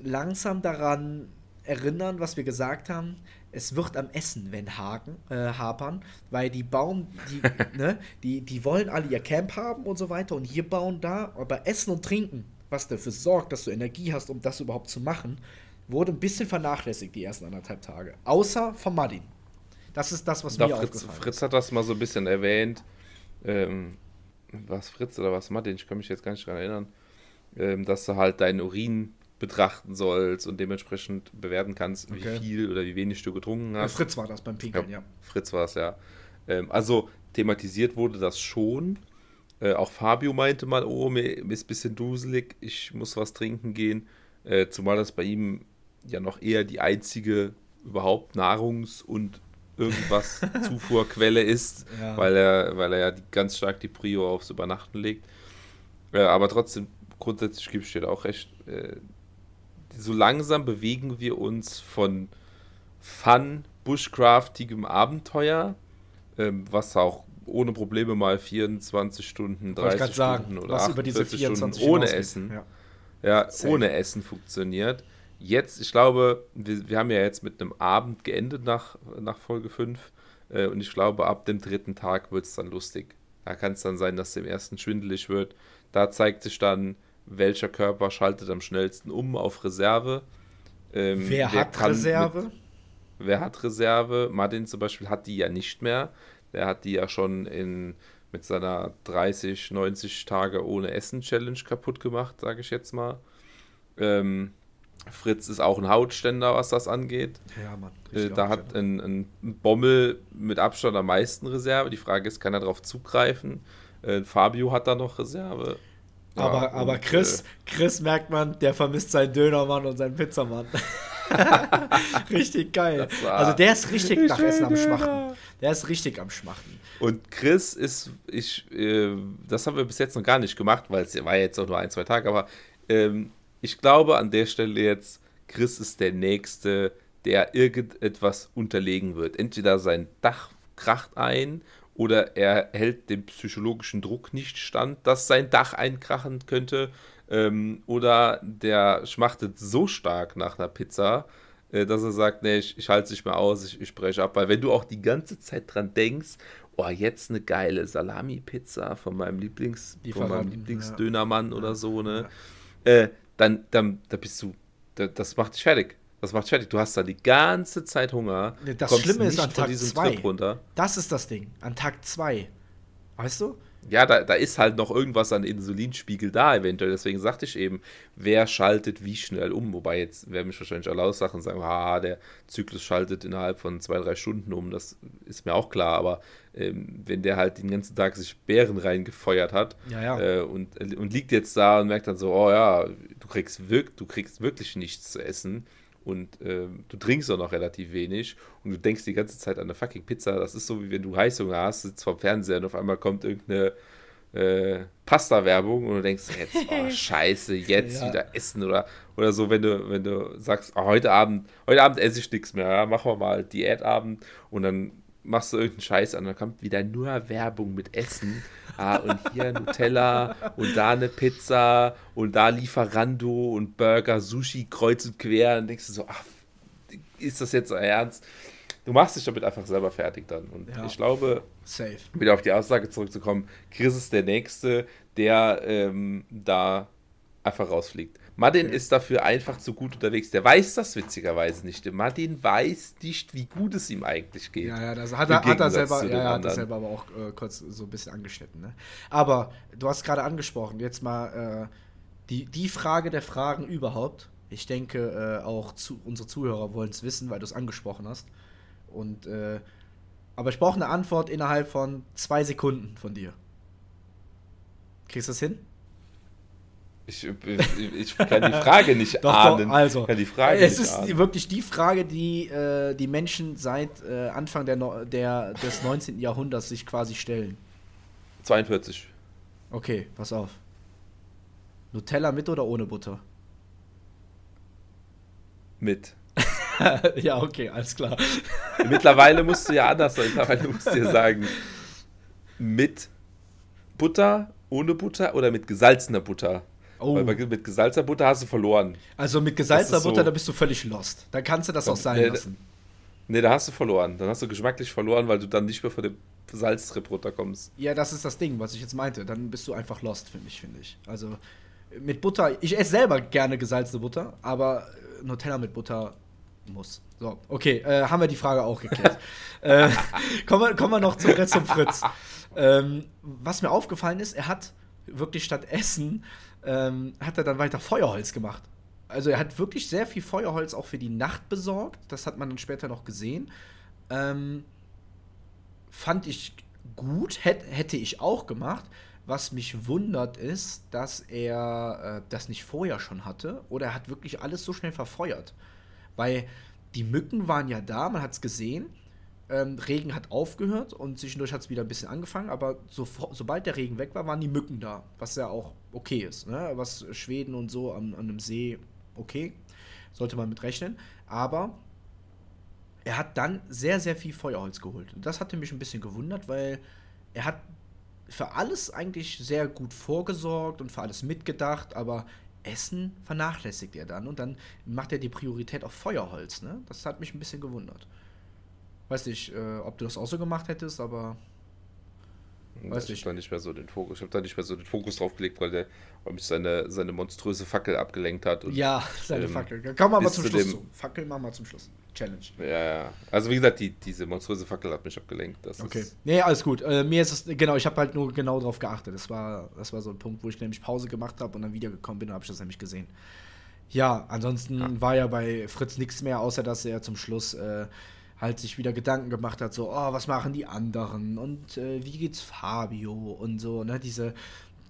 langsam daran erinnern, was wir gesagt haben es wird am Essen, wenn Haken, äh, hapern, weil die bauen, die, ne, die, die wollen alle ihr Camp haben und so weiter und hier bauen da, aber Essen und Trinken, was dafür sorgt, dass du Energie hast, um das überhaupt zu machen, wurde ein bisschen vernachlässigt die ersten anderthalb Tage. Außer von Madin. Das ist das, was da mir Fritz, aufgefallen Fritz hat das mal so ein bisschen erwähnt. Ähm, was Fritz oder was Madin, ich kann mich jetzt gar nicht daran erinnern, ähm, dass du halt deinen Urin betrachten sollst und dementsprechend bewerten kannst, okay. wie viel oder wie wenig du getrunken hast. Ja, Fritz war das beim Pinkeln, ja. ja. Fritz war es, ja. Ähm, also thematisiert wurde das schon. Äh, auch Fabio meinte mal, oh, mir ist ein bisschen duselig, ich muss was trinken gehen. Äh, zumal das bei ihm ja noch eher die einzige überhaupt Nahrungs- und irgendwas Zufuhrquelle ist, ja. weil, er, weil er ja ganz stark die Prio aufs Übernachten legt. Äh, aber trotzdem, grundsätzlich gebe ich dir auch recht, äh, so langsam bewegen wir uns von Fun, Bushcraftigem Abenteuer, ähm, was auch ohne Probleme mal 24 Stunden, 30 Stunden sagen, oder 48 Stunden ohne Essen, ja, ja ohne Essen funktioniert. Jetzt, ich glaube, wir, wir haben ja jetzt mit einem Abend geendet nach, nach Folge 5. Äh, und ich glaube, ab dem dritten Tag wird es dann lustig. Da kann es dann sein, dass dem ersten schwindelig wird. Da zeigt sich dann, welcher Körper schaltet am schnellsten um auf Reserve. Ähm, wer hat Reserve? Mit, wer hat Reserve? Martin zum Beispiel hat die ja nicht mehr. Der hat die ja schon in, mit seiner 30, 90 Tage ohne Essen Challenge kaputt gemacht, sage ich jetzt mal. Ähm, Fritz ist auch ein Hautständer, was das angeht. Ja, Mann. Äh, da hat ein, ein, Bommel mit Abstand am meisten Reserve. Die Frage ist, kann er darauf zugreifen? Äh, Fabio hat da noch Reserve. Ja, aber, aber Chris, äh, Chris merkt man, der vermisst seinen Dönermann und seinen Pizzamann. richtig geil. Also der ist richtig nach Essen am Schmachten. Der ist richtig am Schmachten. Und Chris ist, ich, äh, das haben wir bis jetzt noch gar nicht gemacht, weil es war jetzt auch nur ein, zwei Tage, aber ähm, ich glaube an der Stelle jetzt, Chris ist der Nächste, der irgendetwas unterlegen wird. Entweder sein Dach kracht ein oder er hält dem psychologischen Druck nicht stand, dass sein Dach einkrachen könnte. Ähm, oder der schmachtet so stark nach einer Pizza, dass er sagt, nee, ich, ich halte es nicht mehr aus, ich, ich breche ab. Weil wenn du auch die ganze Zeit dran denkst, oh, jetzt eine geile Salami-Pizza von meinem Lieblings, von meinem Lieblingsdönermann ja. oder so, ne? Ja. Äh, dann, dann da bist du, da, das macht dich fertig. Das macht dich fertig. Du hast da die ganze Zeit Hunger. Das Schlimme ist an Tag 2. Das ist das Ding. An Tag 2. Weißt du? Ja, da, da ist halt noch irgendwas an Insulinspiegel da eventuell. Deswegen sagte ich eben, wer schaltet wie schnell um. Wobei jetzt werden mich wahrscheinlich alle aussachen und sagen, ah, der Zyklus schaltet innerhalb von zwei, drei Stunden um. Das ist mir auch klar. Aber ähm, wenn der halt den ganzen Tag sich Bären reingefeuert hat ja, ja. Äh, und, und liegt jetzt da und merkt dann so, oh ja, du kriegst, wirk du kriegst wirklich nichts zu essen und äh, du trinkst auch noch relativ wenig und du denkst die ganze Zeit an eine fucking Pizza. Das ist so, wie wenn du Heißhunger hast, sitzt vom Fernseher und auf einmal kommt irgendeine äh, Pasta-Werbung und du denkst, jetzt, oh, scheiße, jetzt ja. wieder essen oder, oder so, wenn du, wenn du sagst, oh, heute Abend, heute Abend esse ich nichts mehr, ja, machen wir mal Diätabend und dann machst du irgendeinen Scheiß an, dann kommt wieder nur Werbung mit Essen. Ah, und hier Nutella und da eine Pizza und da Lieferando und Burger, Sushi kreuz und quer. Und denkst du so, ach, ist das jetzt ernst? Du machst dich damit einfach selber fertig dann. Und ja. ich glaube, Safe. wieder auf die Aussage zurückzukommen, Chris ist der Nächste, der ähm, da einfach rausfliegt. Martin ist dafür einfach zu gut unterwegs. Der weiß das witzigerweise nicht. Martin weiß nicht, wie gut es ihm eigentlich geht. Ja, ja, das hat, er, hat er selber, ja, hat er selber aber auch äh, kurz so ein bisschen angeschnitten. Ne? Aber du hast gerade angesprochen, jetzt mal äh, die, die Frage der Fragen überhaupt. Ich denke, äh, auch zu, unsere Zuhörer wollen es wissen, weil du es angesprochen hast. Und, äh, aber ich brauche eine Antwort innerhalb von zwei Sekunden von dir. Kriegst du das hin? Ich, ich, kann die Frage nicht doch, ahnen. Doch, also, kann die Frage es ist ahnen. wirklich die Frage, die äh, die Menschen seit äh, Anfang der, der, des 19. Jahrhunderts sich quasi stellen. 42. Okay, pass auf. Nutella mit oder ohne Butter? Mit. ja, okay, alles klar. Mittlerweile musst du ja anders sein. Mittlerweile musst du dir sagen, mit Butter, ohne Butter oder mit gesalzener Butter. Oh. Weil mit gesalzter Butter hast du verloren. Also mit gesalzter Butter, so. da bist du völlig lost. Da kannst du das auch sein nee, lassen. Nee, da hast du verloren. Dann hast du geschmacklich verloren, weil du dann nicht mehr von dem Salztrip runterkommst. Ja, das ist das Ding, was ich jetzt meinte. Dann bist du einfach lost für mich, finde ich. Also mit Butter, ich esse selber gerne gesalzene Butter, aber äh, Nutella mit Butter muss. So, okay, äh, haben wir die Frage auch geklärt. äh, kommen, wir, kommen wir noch zum, zum Fritz. Ähm, was mir aufgefallen ist, er hat wirklich statt Essen ähm, hat er dann weiter Feuerholz gemacht. Also er hat wirklich sehr viel Feuerholz auch für die Nacht besorgt. Das hat man dann später noch gesehen. Ähm, fand ich gut, hätt, hätte ich auch gemacht. Was mich wundert ist, dass er äh, das nicht vorher schon hatte oder er hat wirklich alles so schnell verfeuert. Weil die Mücken waren ja da, man hat es gesehen ähm, Regen hat aufgehört und zwischendurch hat es wieder ein bisschen angefangen, aber so, sobald der Regen weg war, waren die Mücken da, was ja auch okay ist. Ne? Was Schweden und so an, an einem See okay, sollte man mit rechnen. Aber er hat dann sehr, sehr viel Feuerholz geholt. Das hatte mich ein bisschen gewundert, weil er hat für alles eigentlich sehr gut vorgesorgt und für alles mitgedacht, aber Essen vernachlässigt er dann und dann macht er die Priorität auf Feuerholz. Ne? Das hat mich ein bisschen gewundert. Weiß nicht, äh, ob du das auch so gemacht hättest, aber. Weiß ich habe nicht mehr so den Fokus. Ich habe da nicht mehr so den Fokus drauf gelegt, weil der weil mich seine, seine monströse Fackel abgelenkt hat. Und, ja, seine ähm, Fackel. Wir mal zum Schluss zu. Fackel machen wir zum Schluss. Challenge. Ja, ja. Also wie gesagt, die, diese monströse Fackel hat mich abgelenkt. Das okay. Ist nee, alles gut. Äh, mir ist es, genau, ich habe halt nur genau darauf geachtet. Das war, das war so ein Punkt, wo ich nämlich Pause gemacht habe und dann wiedergekommen bin und habe ich das nämlich gesehen. Ja, ansonsten ja. war ja bei Fritz nichts mehr, außer dass er zum Schluss äh, halt sich wieder Gedanken gemacht hat, so, oh, was machen die anderen und äh, wie geht's Fabio und so, ne, diese,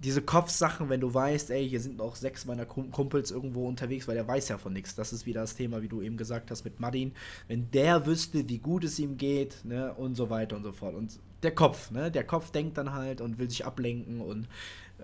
diese Kopfsachen, wenn du weißt, ey, hier sind noch sechs meiner Kumpels irgendwo unterwegs, weil der weiß ja von nichts. Das ist wieder das Thema, wie du eben gesagt hast mit Madin. Wenn der wüsste, wie gut es ihm geht, ne, und so weiter und so fort. Und der Kopf, ne, der Kopf denkt dann halt und will sich ablenken und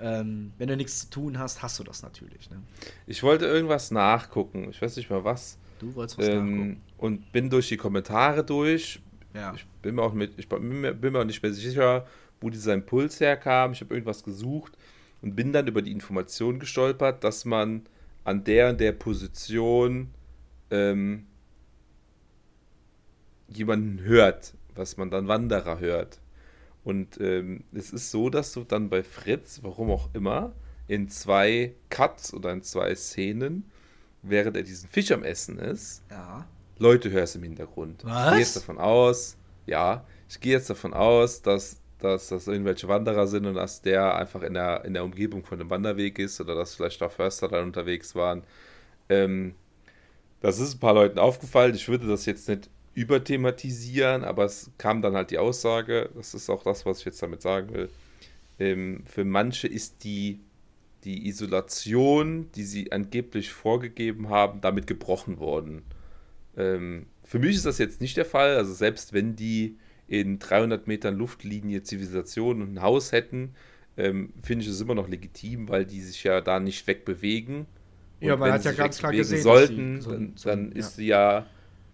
ähm, wenn du nichts zu tun hast, hast du das natürlich. Ne? Ich wollte irgendwas nachgucken, ich weiß nicht mal was. Du wolltest was ähm, nachgucken. Und bin durch die Kommentare durch. Ja. Ich bin mir auch mit, ich bin mir, bin mir auch nicht mehr sicher, wo dieser Impuls herkam. Ich habe irgendwas gesucht und bin dann über die Information gestolpert, dass man an der und der Position ähm, jemanden hört, was man dann Wanderer hört. Und ähm, es ist so, dass du dann bei Fritz, warum auch immer, in zwei Cuts oder in zwei Szenen, während er diesen Fisch am Essen ist, ja. Leute hörst im Hintergrund. Was? Ich gehe jetzt davon aus, ja, ich gehe jetzt davon aus, dass, dass das irgendwelche Wanderer sind und dass der einfach in der, in der Umgebung von einem Wanderweg ist oder dass vielleicht auch Förster dann unterwegs waren. Ähm, das ist ein paar Leuten aufgefallen. Ich würde das jetzt nicht überthematisieren, aber es kam dann halt die Aussage, das ist auch das, was ich jetzt damit sagen will. Ähm, für manche ist die, die Isolation, die sie angeblich vorgegeben haben, damit gebrochen worden. Ähm, für mich ist das jetzt nicht der Fall. Also selbst wenn die in 300 Metern Luftlinie Zivilisation und ein Haus hätten, ähm, finde ich es immer noch legitim, weil die sich ja da nicht wegbewegen. Ja, man hat ja ganz klar gesehen, sollten, so, dann, dann ja. ist sie ja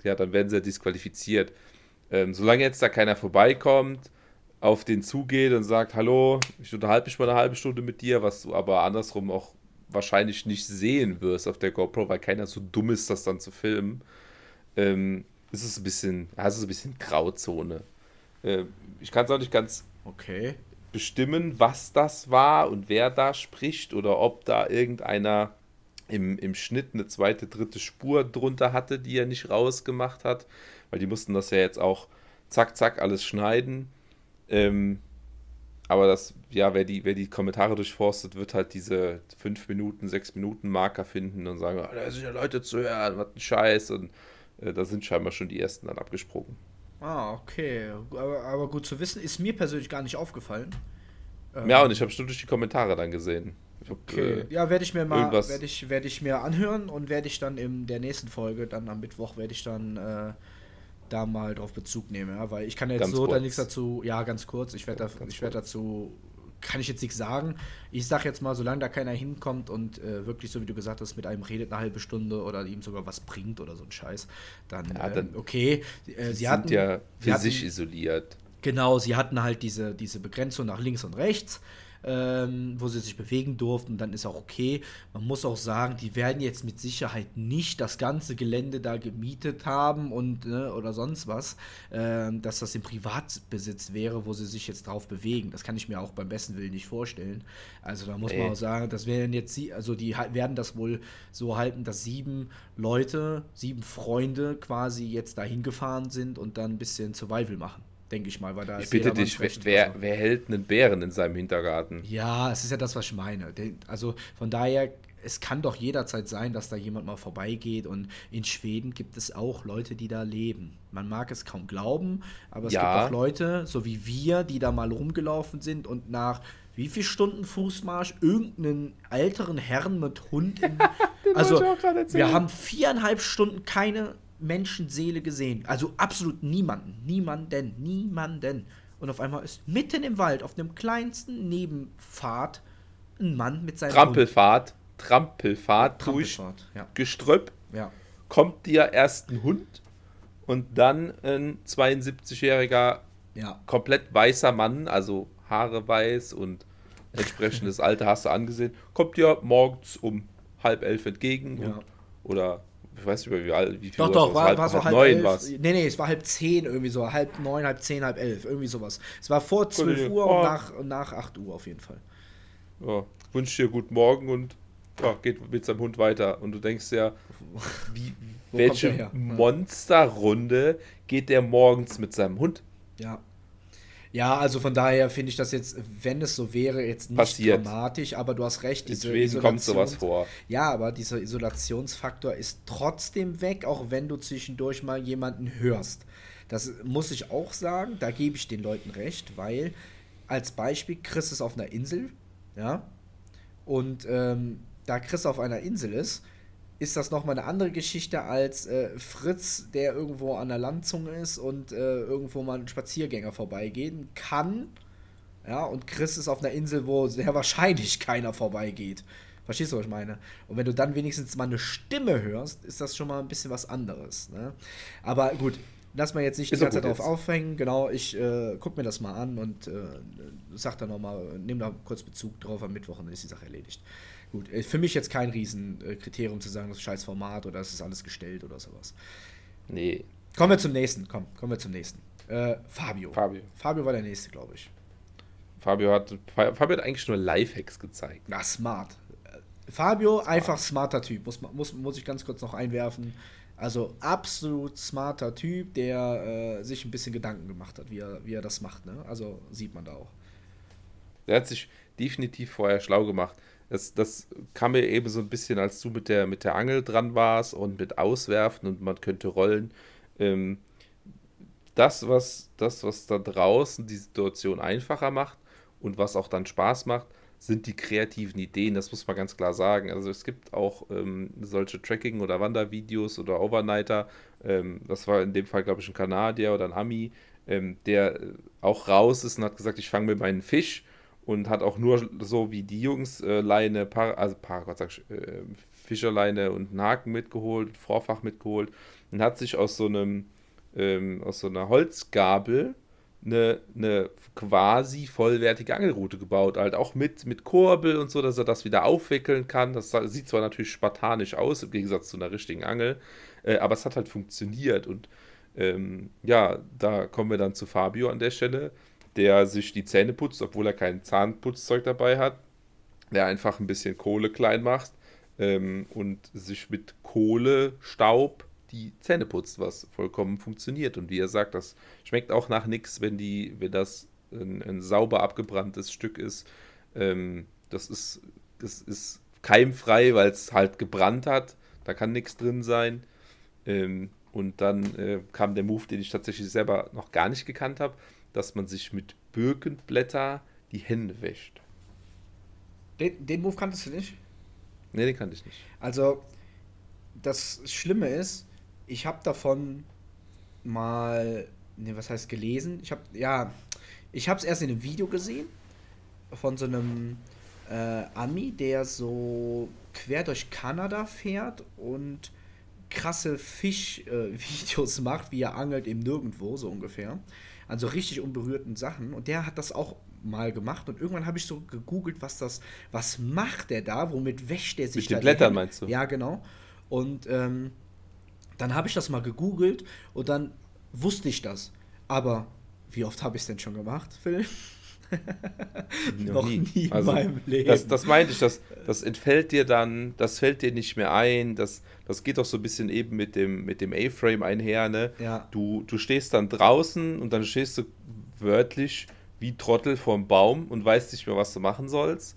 ja, dann werden sie ja disqualifiziert. Ähm, solange jetzt da keiner vorbeikommt, auf den zugeht und sagt, hallo, ich unterhalte mich mal eine halbe Stunde mit dir, was du aber andersrum auch wahrscheinlich nicht sehen wirst auf der GoPro, weil keiner so dumm ist, das dann zu filmen, ähm, ist es ein bisschen, also ein bisschen Grauzone. Äh, ich kann es auch nicht ganz okay. bestimmen, was das war und wer da spricht oder ob da irgendeiner im, im Schnitt eine zweite, dritte Spur drunter hatte, die er nicht rausgemacht hat, weil die mussten das ja jetzt auch zack, zack alles schneiden. Ähm, aber das, ja, wer die, wer die Kommentare durchforstet, wird halt diese 5 Minuten, 6 Minuten Marker finden und sagen, oh, da sind ja Leute zu hören, was ein Scheiß. Und da sind scheinbar schon die ersten dann abgesprungen. Ah, okay. Aber, aber gut zu wissen, ist mir persönlich gar nicht aufgefallen. Ja, ähm, und ich habe schon durch die Kommentare dann gesehen. Okay. Äh, ja, werde ich mir mal werde ich, werd ich mir anhören und werde ich dann in der nächsten Folge, dann am Mittwoch, werde ich dann äh, da mal drauf Bezug nehmen, ja, weil ich kann jetzt ganz so da nichts dazu, ja, ganz kurz, ich werde da, ich werde dazu kann ich jetzt nichts sagen. Ich sage jetzt mal, solange da keiner hinkommt und äh, wirklich, so wie du gesagt hast, mit einem redet eine halbe Stunde oder ihm sogar was bringt oder so ein Scheiß, dann, ja, dann ähm, okay. Äh, sie sind hatten, ja für sich hatten, isoliert. Genau, sie hatten halt diese, diese Begrenzung nach links und rechts ähm, wo sie sich bewegen durften, dann ist auch okay. Man muss auch sagen, die werden jetzt mit Sicherheit nicht das ganze Gelände da gemietet haben und ne, oder sonst was, äh, dass das im Privatbesitz wäre, wo sie sich jetzt drauf bewegen. Das kann ich mir auch beim besten Willen nicht vorstellen. Also da muss Ey. man auch sagen, das werden jetzt sie, also die werden das wohl so halten, dass sieben Leute, sieben Freunde quasi jetzt dahin gefahren sind und dann ein bisschen Survival machen denke ich mal, weil da Ich bitte dich, wer, wer hält einen Bären in seinem Hintergarten? Ja, es ist ja das, was ich meine. Also von daher, es kann doch jederzeit sein, dass da jemand mal vorbeigeht und in Schweden gibt es auch Leute, die da leben. Man mag es kaum glauben, aber es ja. gibt auch Leute, so wie wir, die da mal rumgelaufen sind und nach wie viel Stunden Fußmarsch irgendeinen älteren Herrn mit Hund in, also wir haben viereinhalb Stunden keine Menschenseele gesehen. Also absolut niemanden. Niemanden. Niemanden. Und auf einmal ist mitten im Wald, auf einem kleinsten Nebenpfad, ein Mann mit seinem Trampelfahrt. Hund. Trampelfahrt, Trampelfahrt durch ja. Gestrüpp. Ja. Kommt dir erst ein Hund und dann ein 72-jähriger, ja. komplett weißer Mann, also Haare weiß und entsprechendes Alter hast du angesehen, kommt dir morgens um halb elf entgegen ja. und, oder ich weiß nicht mehr, wie, viel Doch, Uhr doch, war, halb, war so halb, halb neun elf. Nee, nee, es war halb zehn irgendwie so, halb neun, halb zehn, halb elf, irgendwie sowas. Es war vor zwölf Uhr oh. und nach, nach acht Uhr auf jeden Fall. Ja, wünsche dir guten Morgen und ja, geht mit seinem Hund weiter. Und du denkst ja, wie, welche Monsterrunde geht der morgens mit seinem Hund? Ja. Ja, also von daher finde ich das jetzt, wenn es so wäre, jetzt nicht Passiert. dramatisch, aber du hast recht. Diese Deswegen kommt sowas vor. Ja, aber dieser Isolationsfaktor ist trotzdem weg, auch wenn du zwischendurch mal jemanden hörst. Das muss ich auch sagen, da gebe ich den Leuten recht, weil als Beispiel, Chris ist auf einer Insel, ja, und ähm, da Chris auf einer Insel ist, ist das nochmal eine andere Geschichte als äh, Fritz, der irgendwo an der Landzunge ist und äh, irgendwo mal ein Spaziergänger vorbeigehen kann. Ja, und Chris ist auf einer Insel, wo sehr wahrscheinlich keiner vorbeigeht. Verstehst du, was ich meine? Und wenn du dann wenigstens mal eine Stimme hörst, ist das schon mal ein bisschen was anderes. Ne? Aber gut, lass mal jetzt nicht ist die ganze Zeit drauf aufhängen. Genau, ich äh, guck mir das mal an und äh, sag dann nochmal, nimm da kurz Bezug drauf am Mittwoch und dann ist die Sache erledigt. Gut, äh, für mich jetzt kein Riesenkriterium zu sagen, das ist scheiß Format oder das ist alles gestellt oder sowas. Nee. Kommen wir zum nächsten, komm, kommen wir zum nächsten. Äh, Fabio. Fabio. Fabio war der nächste, glaube ich. Fabio hat, Fabio hat eigentlich nur Lifehacks gezeigt. Na, smart. Fabio, smart. einfach smarter Typ, muss, muss, muss ich ganz kurz noch einwerfen. Also absolut smarter Typ, der äh, sich ein bisschen Gedanken gemacht hat, wie er, wie er das macht. Ne? Also sieht man da auch. Er hat sich definitiv vorher schlau gemacht. Das, das kam mir eben so ein bisschen, als du mit der, mit der Angel dran warst und mit Auswerfen und man könnte rollen. Ähm, das, was, das, was da draußen die Situation einfacher macht und was auch dann Spaß macht, sind die kreativen Ideen, das muss man ganz klar sagen. Also es gibt auch ähm, solche Tracking- oder Wandervideos oder Overnighter. Ähm, das war in dem Fall, glaube ich, ein Kanadier oder ein Ami, ähm, der auch raus ist und hat gesagt, ich fange mir meinen Fisch und hat auch nur so wie die Jungs äh, Leine, Par also Paraquat, sag ich, äh, Fischerleine und einen Haken mitgeholt, Vorfach mitgeholt und hat sich aus so einem ähm, aus so einer Holzgabel eine, eine quasi vollwertige Angelroute gebaut, halt auch mit, mit Kurbel und so, dass er das wieder aufwickeln kann. Das sieht zwar natürlich spartanisch aus, im Gegensatz zu einer richtigen Angel, äh, aber es hat halt funktioniert und ähm, ja, da kommen wir dann zu Fabio an der Stelle der sich die Zähne putzt, obwohl er kein Zahnputzzeug dabei hat, der einfach ein bisschen Kohle klein macht ähm, und sich mit Kohlestaub die Zähne putzt, was vollkommen funktioniert. Und wie er sagt, das schmeckt auch nach nichts, wenn die, wenn das ein, ein sauber abgebranntes Stück ist. Ähm, das ist, das ist keimfrei, weil es halt gebrannt hat. Da kann nichts drin sein. Ähm, und dann äh, kam der Move, den ich tatsächlich selber noch gar nicht gekannt habe dass man sich mit Birkenblätter die Hände wäscht. Den, den Move kanntest du nicht? Nee, den kannte ich nicht. Also, das Schlimme ist, ich habe davon mal, ne, was heißt gelesen? Ich habe, ja, ich habe es erst in einem Video gesehen von so einem äh, Ami, der so quer durch Kanada fährt und krasse Fischvideos äh, macht, wie er angelt im Nirgendwo, so ungefähr an so richtig unberührten Sachen. Und der hat das auch mal gemacht. Und irgendwann habe ich so gegoogelt, was das, was macht der da, womit wäscht der sich Mit den Blättern meinst du? Ja, genau. Und ähm, dann habe ich das mal gegoogelt und dann wusste ich das. Aber wie oft habe ich es denn schon gemacht, Phil? Noch, Noch nie, nie also, in meinem Leben. Das, das meinte ich, das, das entfällt dir dann, das fällt dir nicht mehr ein, das, das geht doch so ein bisschen eben mit dem, mit dem A-Frame einher, ne? Ja. Du, du stehst dann draußen und dann stehst du wörtlich wie Trottel vorm Baum und weißt nicht mehr, was du machen sollst.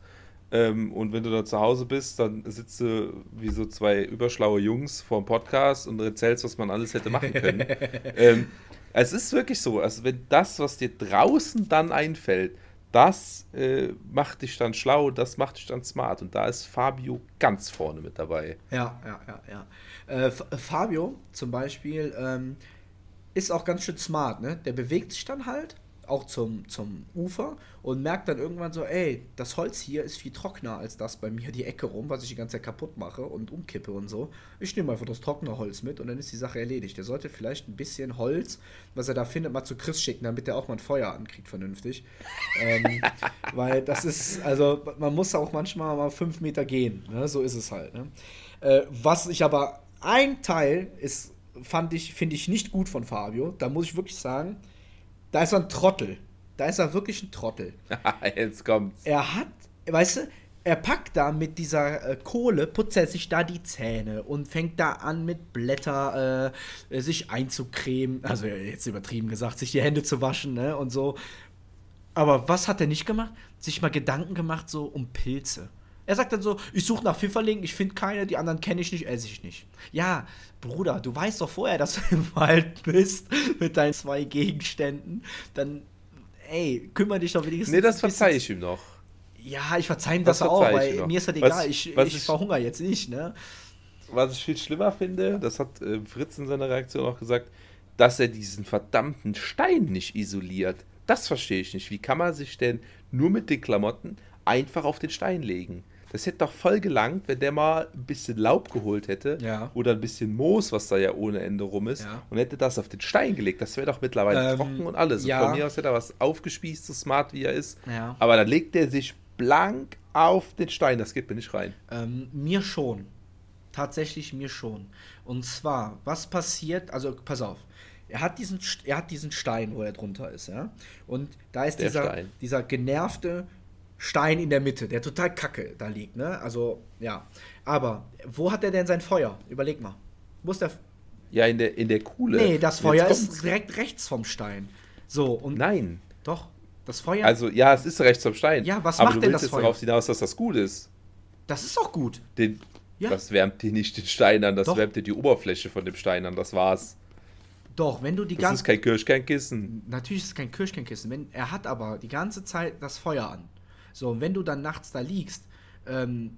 Ähm, und wenn du dann zu Hause bist, dann sitzt du wie so zwei überschlaue Jungs vorm Podcast und erzählst, was man alles hätte machen können. ähm, es ist wirklich so, also wenn das, was dir draußen dann einfällt, das äh, macht dich dann schlau, das macht dich dann smart. Und da ist Fabio ganz vorne mit dabei. Ja, ja, ja, ja. Äh, Fabio zum Beispiel ähm, ist auch ganz schön smart, ne? Der bewegt sich dann halt auch zum, zum Ufer und merkt dann irgendwann so, ey, das Holz hier ist viel trockener als das bei mir die Ecke rum, was ich die ganze Zeit kaputt mache und umkippe und so. Ich nehme einfach das trockene Holz mit und dann ist die Sache erledigt. Er sollte vielleicht ein bisschen Holz, was er da findet, mal zu Chris schicken, damit er auch mal ein Feuer ankriegt vernünftig. ähm, weil das ist, also man muss auch manchmal mal fünf Meter gehen, ne? so ist es halt. Ne? Äh, was ich aber ein Teil ist, fand ich, finde ich nicht gut von Fabio. Da muss ich wirklich sagen, da ist er ein Trottel. Da ist er wirklich ein Trottel. Jetzt kommt's. Er hat, weißt du, er packt da mit dieser äh, Kohle, putzt er sich da die Zähne und fängt da an mit Blätter äh, sich einzucremen. Also jetzt übertrieben gesagt, sich die Hände zu waschen, ne? Und so. Aber was hat er nicht gemacht? Sich mal Gedanken gemacht, so um Pilze. Er sagt dann so, ich suche nach Pfifferlingen, ich finde keine, die anderen kenne ich nicht, esse ich nicht. Ja, Bruder, du weißt doch vorher, dass du im Wald bist mit deinen zwei Gegenständen. Dann, ey, kümmere dich doch wenigstens. Nee, das verzeihe ich ihm noch. Ja, ich verzeihe ihm das, das auch, weil mir ist das egal, ich, ich, ich verhungere jetzt nicht, ne? Was ich viel schlimmer finde, das hat äh, Fritz in seiner Reaktion auch gesagt, dass er diesen verdammten Stein nicht isoliert. Das verstehe ich nicht. Wie kann man sich denn nur mit den Klamotten einfach auf den Stein legen? Das hätte doch voll gelangt, wenn der mal ein bisschen Laub geholt hätte ja. oder ein bisschen Moos, was da ja ohne Ende rum ist, ja. und hätte das auf den Stein gelegt. Das wäre doch mittlerweile ähm, trocken und alles. Ja. Und von mir aus hätte er was aufgespießt, so smart wie er ist. Aber dann legt er sich blank auf den Stein. Das geht mir nicht rein. Ähm, mir schon. Tatsächlich mir schon. Und zwar, was passiert, also pass auf, er hat diesen, er hat diesen Stein, wo er drunter ist, ja. Und da ist dieser, dieser genervte Stein in der Mitte, der total kacke da liegt, ne? Also, ja. Aber wo hat er denn sein Feuer? Überleg mal. Wo ist der. Ja, in der, in der Kuhle. Nee, das Feuer ist direkt rechts vom Stein. So, und. Nein. Doch. Das Feuer. Also, ja, es ist rechts vom Stein. Ja, was aber macht denn das Feuer? darauf hinaus, dass das gut ist. Das ist doch gut. Den, ja. Das wärmt dir nicht den Stein an, das doch. wärmt dir die Oberfläche von dem Stein an, das war's. Doch, wenn du die ganze. Das ist kein Kirschkernkissen. Natürlich ist es kein Kirschkernkissen. Wenn, er hat aber die ganze Zeit das Feuer an. So, und wenn du dann nachts da liegst, ähm,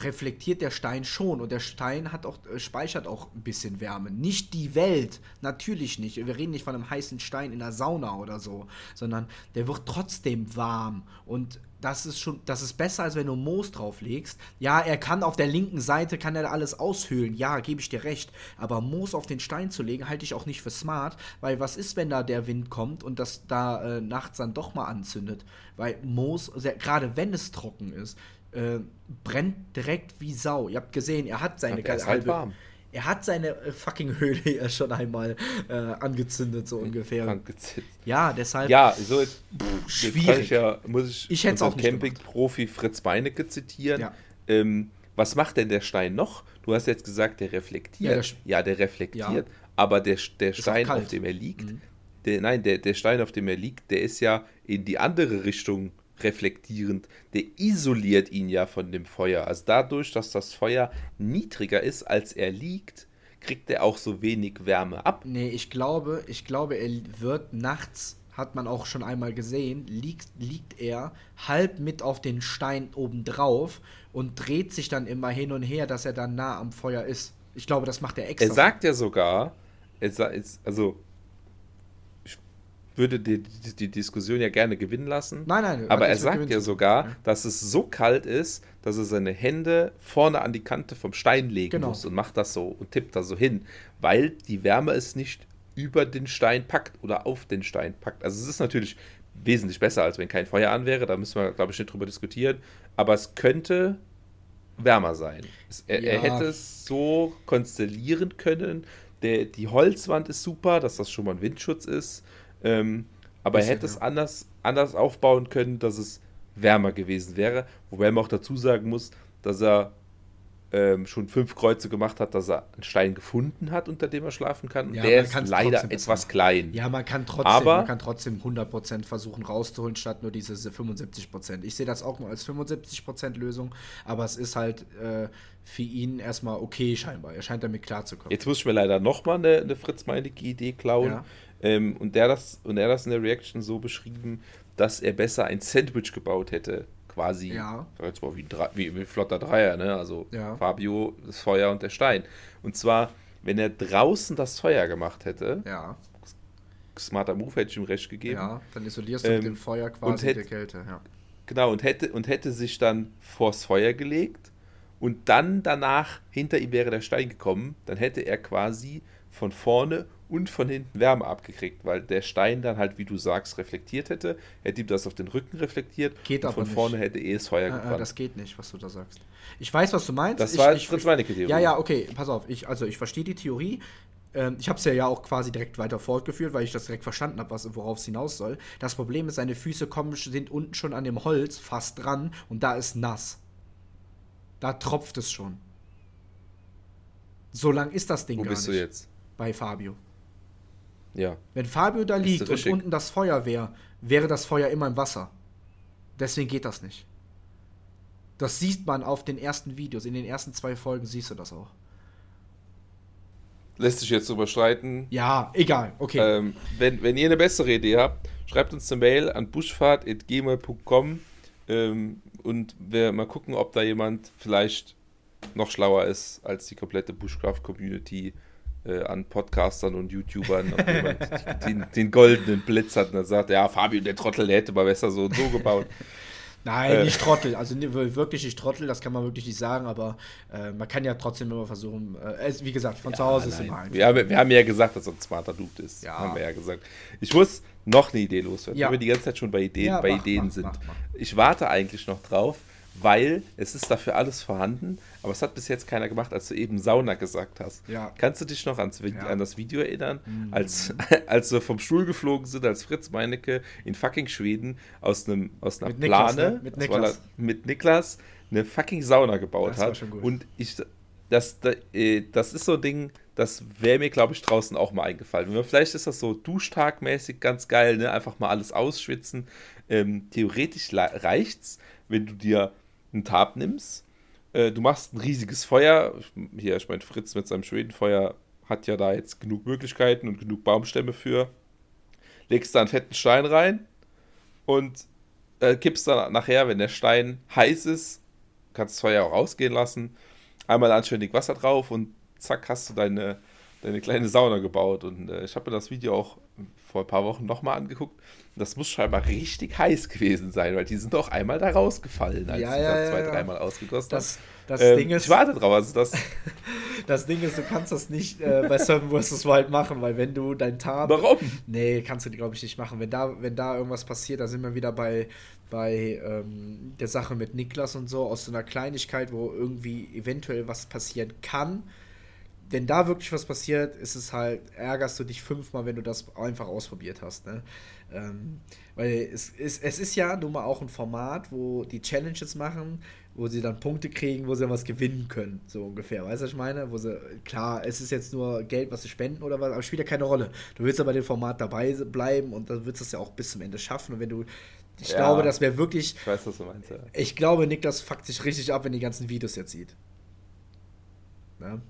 reflektiert der Stein schon und der Stein hat auch, äh, speichert auch ein bisschen Wärme. Nicht die Welt, natürlich nicht. Wir reden nicht von einem heißen Stein in der Sauna oder so, sondern der wird trotzdem warm und das ist schon, das ist besser, als wenn du Moos drauflegst. Ja, er kann auf der linken Seite, kann er alles aushöhlen. Ja, gebe ich dir recht. Aber Moos auf den Stein zu legen, halte ich auch nicht für smart. Weil was ist, wenn da der Wind kommt und das da äh, nachts dann doch mal anzündet? Weil Moos, gerade wenn es trocken ist, äh, brennt direkt wie Sau. Ihr habt gesehen, er hat seine ja, er, halt warm. Er hat seine äh, fucking Höhle ja schon einmal äh, angezündet, so ungefähr. Angezündet. Ja, deshalb. Ja, so ist, pff, schwierig. Ich ja, muss ich, ich hätte auch Camping-Profi Fritz Beinecke zitieren. Ja. Ähm, was macht denn der Stein noch? Du hast jetzt gesagt, der reflektiert. Ja, der, ja, der reflektiert. Aber der, der Stein, auf dem er liegt, mhm. der, nein, der, der Stein, auf dem er liegt, der ist ja in die andere Richtung reflektierend, der isoliert ihn ja von dem Feuer. Also dadurch, dass das Feuer niedriger ist, als er liegt, kriegt er auch so wenig Wärme ab. Nee, ich glaube, ich glaube, er wird nachts, hat man auch schon einmal gesehen, liegt, liegt er halb mit auf den Stein obendrauf und dreht sich dann immer hin und her, dass er dann nah am Feuer ist. Ich glaube, das macht er extra. Er sagt ja sogar, er, also würde die, die, die, Diskussion ja gerne gewinnen lassen. Nein, nein. Aber er sagt ja sogar, ja. dass es so kalt ist, dass er seine Hände vorne an die Kante vom Stein legen genau. muss und macht das so und tippt da so hin, weil die Wärme es nicht über den Stein packt oder auf den Stein packt. Also es ist natürlich wesentlich besser, als wenn kein Feuer an wäre. Da müssen wir, glaube ich, nicht drüber diskutieren. Aber es könnte wärmer sein. Es, er, ja. er, hätte es so konstellieren können. Der, die Holzwand ist super, dass das schon mal ein Windschutz ist. Ähm, aber er hätte es anders, anders aufbauen können, dass es wärmer gewesen wäre. Wobei man auch dazu sagen muss, dass er ähm, schon fünf Kreuze gemacht hat, dass er einen Stein gefunden hat, unter dem er schlafen kann. Ja, der ist leider etwas klein. Ja, man kann trotzdem, Aber, man kann trotzdem 100% versuchen rauszuholen, statt nur diese 75%. Ich sehe das auch mal als 75% Lösung, aber es ist halt äh, für ihn erstmal okay scheinbar. Er scheint damit klarzukommen. Jetzt muss ich mir leider nochmal eine, eine Fritz-Meinecke-Idee klauen. Ja. Ähm, und, der das, und er das in der Reaction so beschrieben, dass er besser ein Sandwich gebaut hätte. Quasi. Ja. Jetzt mal wie ein, wie, wie flotter Dreier, ne? Also ja. Fabio, das Feuer und der Stein. Und zwar, wenn er draußen das Feuer gemacht hätte. Ja. Smarter Move hätte ich ihm recht gegeben. Ja, dann isolierst du ähm, mit dem Feuer quasi hätte, die Kälte, ja. Genau, und hätte, und hätte sich dann vors Feuer gelegt und dann danach hinter ihm wäre der Stein gekommen, dann hätte er quasi von vorne und von hinten Wärme abgekriegt, weil der Stein dann halt, wie du sagst, reflektiert hätte. Hätte ihm das auf den Rücken reflektiert. Geht und aber von nicht. vorne hätte eh das Feuer Äh, äh, gebrannt. das geht nicht, was du da sagst. Ich weiß, was du meinst. Das ich, war ich, Fritz Meinecke Theorie. Ja, ja, okay, pass auf. Ich, also ich verstehe die Theorie. Ähm, ich habe es ja, ja auch quasi direkt weiter fortgeführt, weil ich das direkt verstanden habe, worauf es hinaus soll. Das Problem ist, seine Füße kommen, sind unten schon an dem Holz fast dran und da ist nass. Da tropft es schon. So lang ist das Ding Wo gar bist nicht du jetzt? bei Fabio. Ja. Wenn Fabio da liegt und unten das Feuer wäre, wäre das Feuer immer im Wasser. Deswegen geht das nicht. Das sieht man auf den ersten Videos. In den ersten zwei Folgen siehst du das auch. Lässt sich jetzt drüber streiten. Ja, egal. Okay. Ähm, wenn, wenn ihr eine bessere Idee habt, schreibt uns eine Mail an buschfahrt.gmail.com ähm, und wir mal gucken, ob da jemand vielleicht noch schlauer ist als die komplette Bushcraft-Community äh, an Podcastern und YouTubern. Ob jemand den, den goldenen Blitz hat und dann sagt, ja, Fabio, der Trottel, der hätte mal besser so und so gebaut. Nein, äh. nicht Trottel. Also wirklich nicht Trottel, das kann man wirklich nicht sagen, aber äh, man kann ja trotzdem immer versuchen. Äh, wie gesagt, von zu Hause ist immer einfach. wir, haben, wir haben ja gesagt, dass er ein smarter Dude ist. Ja. Haben wir ja gesagt. Ich muss noch eine Idee loswerden, Ja. weil wir die ganze Zeit schon bei Ideen, Ja, bei mach, Ideen mach, sind. mach, mach. Ich warte eigentlich noch drauf, weil es ist dafür alles vorhanden, aber es hat bis jetzt keiner gemacht, als du eben Sauna gesagt hast. Ja. Kannst du dich noch ans, Ja. Mhm. an das Video erinnern, als, als wir vom Stuhl geflogen sind, als Fritz Meinecke in fucking Schweden aus, einem, aus einer Mit Niklas, Plane, ne? Mit Niklas. mit Niklas eine fucking Sauna gebaut Das hat. schon gut. Und ich, das, da- äh, das ist so ein Ding, das wäre mir, glaube ich, draußen auch mal eingefallen. Vielleicht ist das so Duschtagmäßig ganz geil, ne? Einfach mal alles ausschwitzen. Ähm, theoretisch reicht's, wenn du dir einen Tab nimmst. Äh, du machst ein riesiges Feuer. Hier, ich meine, Fritz mit seinem Schwedenfeuer hat ja da jetzt genug Möglichkeiten und genug Baumstämme für. Legst da einen fetten Stein rein und äh, kippst dann nachher, wenn der Stein heiß ist, kannst das Feuer auch ausgehen lassen. Einmal anständig Wasser drauf und zack, hast du deine, deine kleine Sauna gebaut. Und äh, ich habe mir das Video auch vor ein paar Wochen nochmal angeguckt. Das muss scheinbar richtig heiß gewesen sein, weil die sind doch einmal da rausgefallen, als Ja, sie ja, da zwei, ja. dreimal ausgegossen Das, das. Ähm, Ding ist, ich warte drauf, also das. das Ding ist, du kannst das nicht äh, bei Seven vs. Wild machen, weil wenn du dein Tab. Warum? Nee, kannst du, glaube ich, nicht machen. Wenn da, wenn da irgendwas passiert, da sind wir wieder bei, bei ähm, der Sache mit Niklas und so, aus so einer Kleinigkeit, wo irgendwie eventuell was passieren kann. Wenn da wirklich was passiert, ist es halt, ärgerst du dich fünfmal, wenn du das einfach ausprobiert hast. Ne? Ähm, weil es ist, es ist ja nun mal auch ein Format, wo die Challenges machen, wo sie dann Punkte kriegen, wo sie was gewinnen können, so ungefähr. Weißt du, was ich meine? Wo sie, klar, es ist jetzt nur Geld, was sie spenden oder was, aber spielt ja keine Rolle. Du willst aber bei dem Format dabei bleiben und dann willst du es ja auch bis zum Ende schaffen. Und wenn du, ich Ja. glaube, das wäre wirklich, Ich weiß, was du meinst, ja. ich glaube, Niklas fuckt sich richtig ab, wenn die ganzen Videos jetzt sieht. Ne?